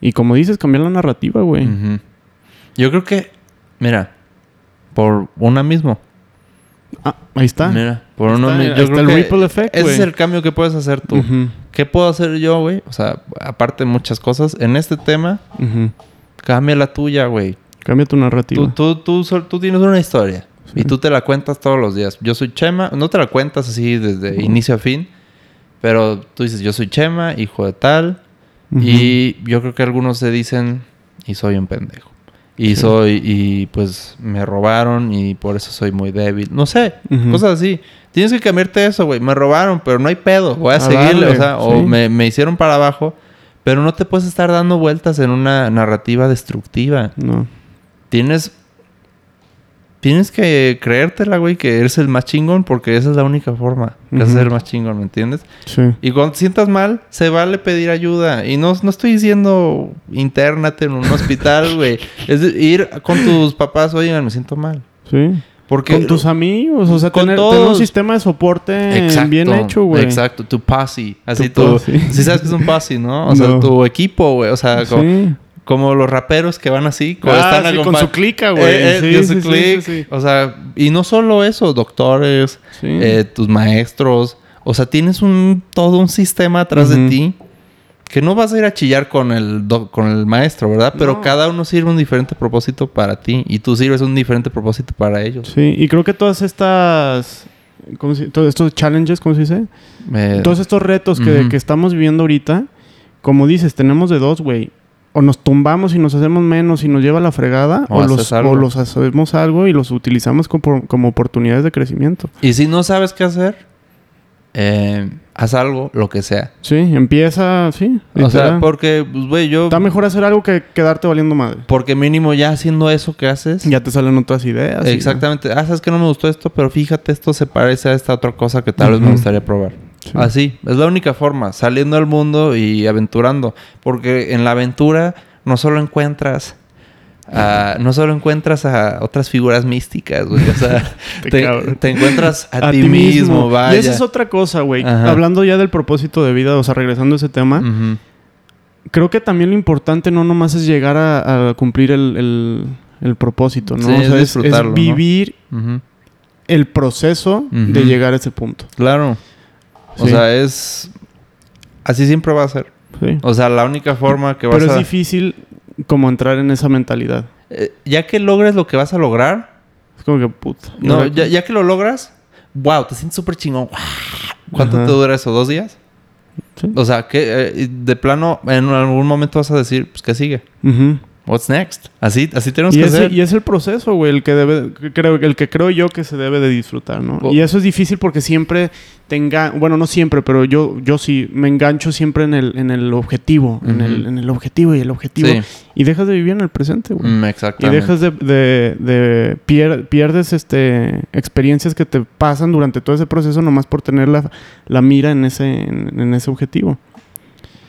Y como dices, cambiar la narrativa, güey. Yo creo que... Mira. Por una mismo. Ah, ahí está. Mira, por Ahí uno está, ahí Yo está el ripple effect, ese es el cambio que puedes hacer tú. ¿Qué puedo hacer yo, güey? O sea, aparte de muchas cosas, en este tema, cambia la tuya, güey. Cambia tu narrativa. Tú, tú, tú, tienes una historia Sí. y tú te la cuentas todos los días. Yo soy Chema, no te la cuentas así desde inicio a fin, pero tú dices, yo soy Chema, hijo de tal, y yo creo que algunos se dicen, y soy un pendejo. Y soy, y pues me robaron y por eso soy muy débil. No sé, cosas así. Tienes que cambiarte eso, güey. Me robaron, pero no hay pedo. Voy a, A seguirle, darle, o sea, o me, me hicieron para abajo. Pero no te puedes estar dando vueltas en una narrativa destructiva. No. Tienes. Tienes que creértela, güey, que eres el más chingón, porque esa es la única forma de Ujú. ser el más chingón, ¿me entiendes? Sí. Y cuando te sientas mal, se vale pedir ayuda. Y no, no estoy diciendo internate en un hospital, güey. Es de- ir con tus papás, oigan, me siento mal. Sí. Porque Con tus amigos, o sea, Con tener, todos. tener un sistema de soporte Exacto, bien hecho, güey. Exacto, tu posse. Así Tu tu. posse. Sí sabes que es un posse, ¿no? O sea, tu equipo, güey. O sea, como, Sí. Como los raperos que van así. Ah, están sí, con su clica, güey. Eh, eh, Sí, sí, click. O sea, y no solo eso, doctores, eh, tus maestros. O sea, tienes un todo un sistema atrás de ti que no vas a ir a chillar con el, con el maestro, ¿verdad? Pero No. cada uno sirve un diferente propósito para ti y tú sirves un diferente propósito para ellos. Sí, y creo que todas estas... ¿cómo se- todos estos challenges, ¿cómo se dice? Eh, Todos estos retos que, que estamos viviendo ahorita, como dices, tenemos de dos, güey. O nos tumbamos y nos hacemos menos y nos lleva a la fregada, O o, haces los, o los hacemos algo y los utilizamos como, como oportunidades de crecimiento. y si no sabes qué hacer, eh, haz algo, lo que sea. Sí, empieza, sí. O sea, porque, pues, güey, yo... Está mejor hacer algo que quedarte valiendo madre. Porque mínimo ya haciendo eso que haces... Ya te salen otras ideas. y- Exactamente. Ah, sabes que no me gustó esto, pero fíjate, esto se parece a esta otra cosa que tal vez me gustaría probar. Sí. Así, es la única forma, saliendo al mundo y aventurando. Porque en la aventura no solo encuentras... a- no solo encuentras a otras figuras místicas, güey. O sea, Te encuentras a, ti mismo, vaya. Y esa es otra cosa, güey. Ajá. Hablando ya del propósito de vida, o sea, regresando a ese tema, creo que también lo importante no nomás es llegar a, a cumplir el, el- el propósito, ¿no? Sí, o es sea, es, es vivir el proceso de llegar a ese punto. Claro. O Sí. sea, es... Así siempre va a ser. Sí. O sea, la única forma que vas Pero es a... difícil como entrar en esa mentalidad. Eh, ya que logres lo que vas a lograr... Es como que puta. ¿y No, ya, que lo logras... Wow, te sientes súper chingón. ¿Cuánto Ajá. te dura eso? ¿Dos días? Sí. O sea, que eh, de plano en algún momento vas a decir, pues, ¿qué sigue? Ujú. What's next? Así, así tenemos Y, que hacer. y es el proceso, güey, el que debe, creo, el que creo yo que se debe de disfrutar, ¿no? Y eso es difícil porque siempre tenga, bueno, no siempre, pero yo, yo sí me engancho siempre en el, en el objetivo, en, el, en el objetivo y el objetivo. Sí, Y dejas de vivir en el presente, güey. mm, Y exactamente. dejas de, de, de pier- pierdes este experiencias que te pasan durante todo ese proceso nomás por tener la, la mira en ese, en, en ese objetivo.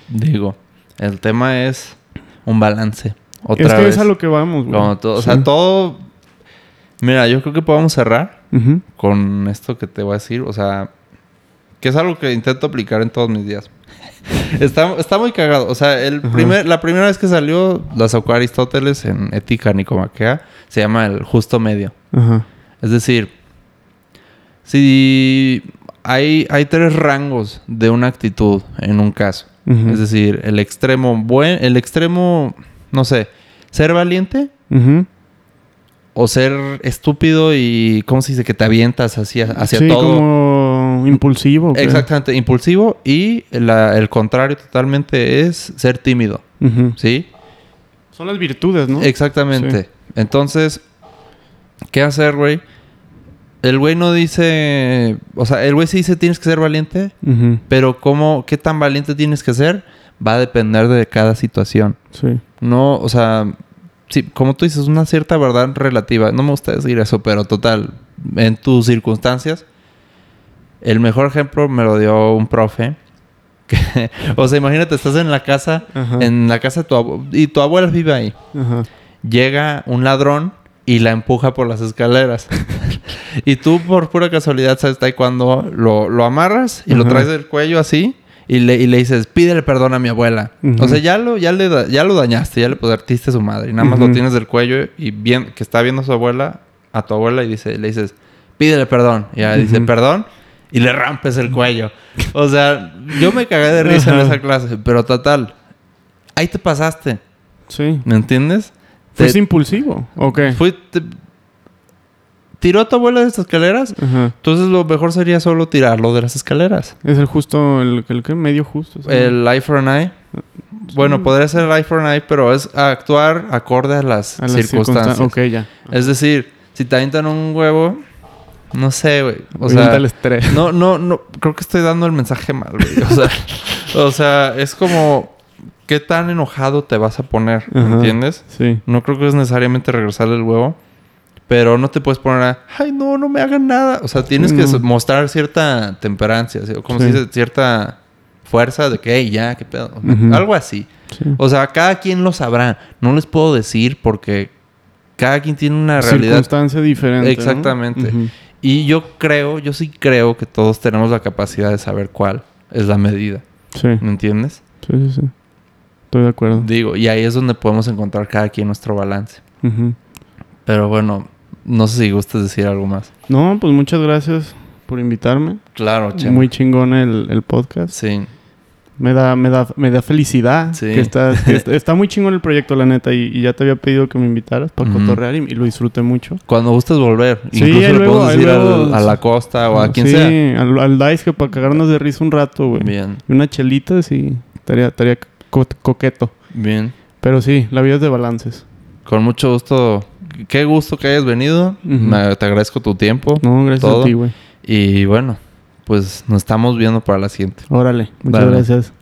Digo, el tema es un balance. Otra es que vez. es a lo que vamos, güey. Todo- O sea, todo... Mira, yo creo que podemos cerrar con esto que te voy a decir. O sea, que es algo que intento aplicar en todos mis días. está, está muy cagado. O sea, el primer, la primera vez que salió, la sacó Aristóteles en Ética Nicomaquea, se llama el justo medio. Es decir, si hay, hay tres rangos de una actitud en un caso. Es decir, el extremo buen, el extremo, no sé, ser valiente o ser estúpido y, ¿cómo se dice? Que te avientas hacia, hacia sí, todo. como impulsivo. creo. Exactamente, impulsivo. Y la- el contrario totalmente es ser tímido. ¿sí? Son las virtudes, ¿no? Exactamente. Entonces, ¿qué hacer, güey? El güey no dice... O sea, el güey sí dice tienes que ser valiente, pero ¿cómo, qué tan valiente tienes que ser? Va a depender de cada situación. Sí. No, o sea, sí, como tú dices, una cierta verdad relativa. No me gusta decir eso, pero total, en tus circunstancias, el mejor ejemplo me lo dio un profe. Que, o sea, imagínate, estás en la casa, Ajá. en la casa de tu abuela, y tu abuela vive ahí. Ajá. Llega un ladrón y la empuja por las escaleras. y tú, por pura casualidad, sabes taekwondo, lo, lo amarras y lo traes del cuello así y le, y le dices, pídele perdón a mi abuela. Ujú. O sea, ya lo, ya, le da- ya lo dañaste, ya le partiste a su madre. Y nada más Ujú. lo tienes del cuello y bien, que está viendo a su abuela, a tu abuela, y dice, le dices, pídele perdón. Y ella dice, Ujú. perdón. Y le rampes el cuello. O sea, yo me cagué de risa en esa clase, pero total. Ahí te pasaste. Sí. ¿Me entiendes? ¿Fuiste Te- impulsivo? ¿O qué? fui- te- tiró a tu abuela de estas escaleras. Ajá. Entonces lo mejor sería solo tirarlo de las escaleras. Es el justo, el, el medio justo. ¿sí? El eye for an eye. Bueno, podría ser el eye for an eye, pero es actuar acorde a las, A las circunstancias. circunstan- ya. Es decir, si te avientan un huevo, no sé, güey. O Avienta sea, el estrés. no, no, no. Creo que estoy dando el mensaje mal, güey. O sea, o sea, es como qué tan enojado te vas a poner, ¿me Ajá. ¿entiendes? Sí. No creo que es necesariamente regresarle el huevo. Pero no te puedes poner a, ay, no, no me hagan nada. O sea, tienes que No. mostrar cierta temperancia, ¿sí? o como Sí. se dice, cierta fuerza de que, hey, ya, qué pedo. Algo así. sí. O sea, cada quien lo sabrá. No les puedo decir porque cada quien tiene una realidad. Circunstancia diferente. ¿no? Exactamente. Y yo creo, yo sí creo que todos tenemos la capacidad de saber cuál es la medida. Sí. ¿Me entiendes? Sí, sí, sí. Estoy de acuerdo. Digo, y ahí es donde podemos encontrar cada quien nuestro balance. Pero bueno, no sé si gustas decir algo más. No, pues muchas gracias por invitarme. Claro, Chema. Muy chingón el, el podcast. Sí. Me da, me da, me da felicidad. Sí. Que está, que está, está muy chingón el proyecto, la neta. Y, y ya te había pedido que me invitaras para Ujú. cotorrear y, y lo disfruté mucho. Cuando gustes volver. Sí, Incluso le luego- podemos decir al- a la costa o a quien sí, sea. al, al Dice que para cagarnos de risa un rato, güey. Bien, Y una chelita, sí. Estaría, estaría co- coqueto. bien. Pero sí, la vida es de balances. Con mucho gusto. Qué gusto que hayas venido. Te agradezco tu tiempo. No, gracias Todo. a ti, güey. Y bueno, pues nos estamos viendo para la siguiente. Órale, muchas Dale. gracias.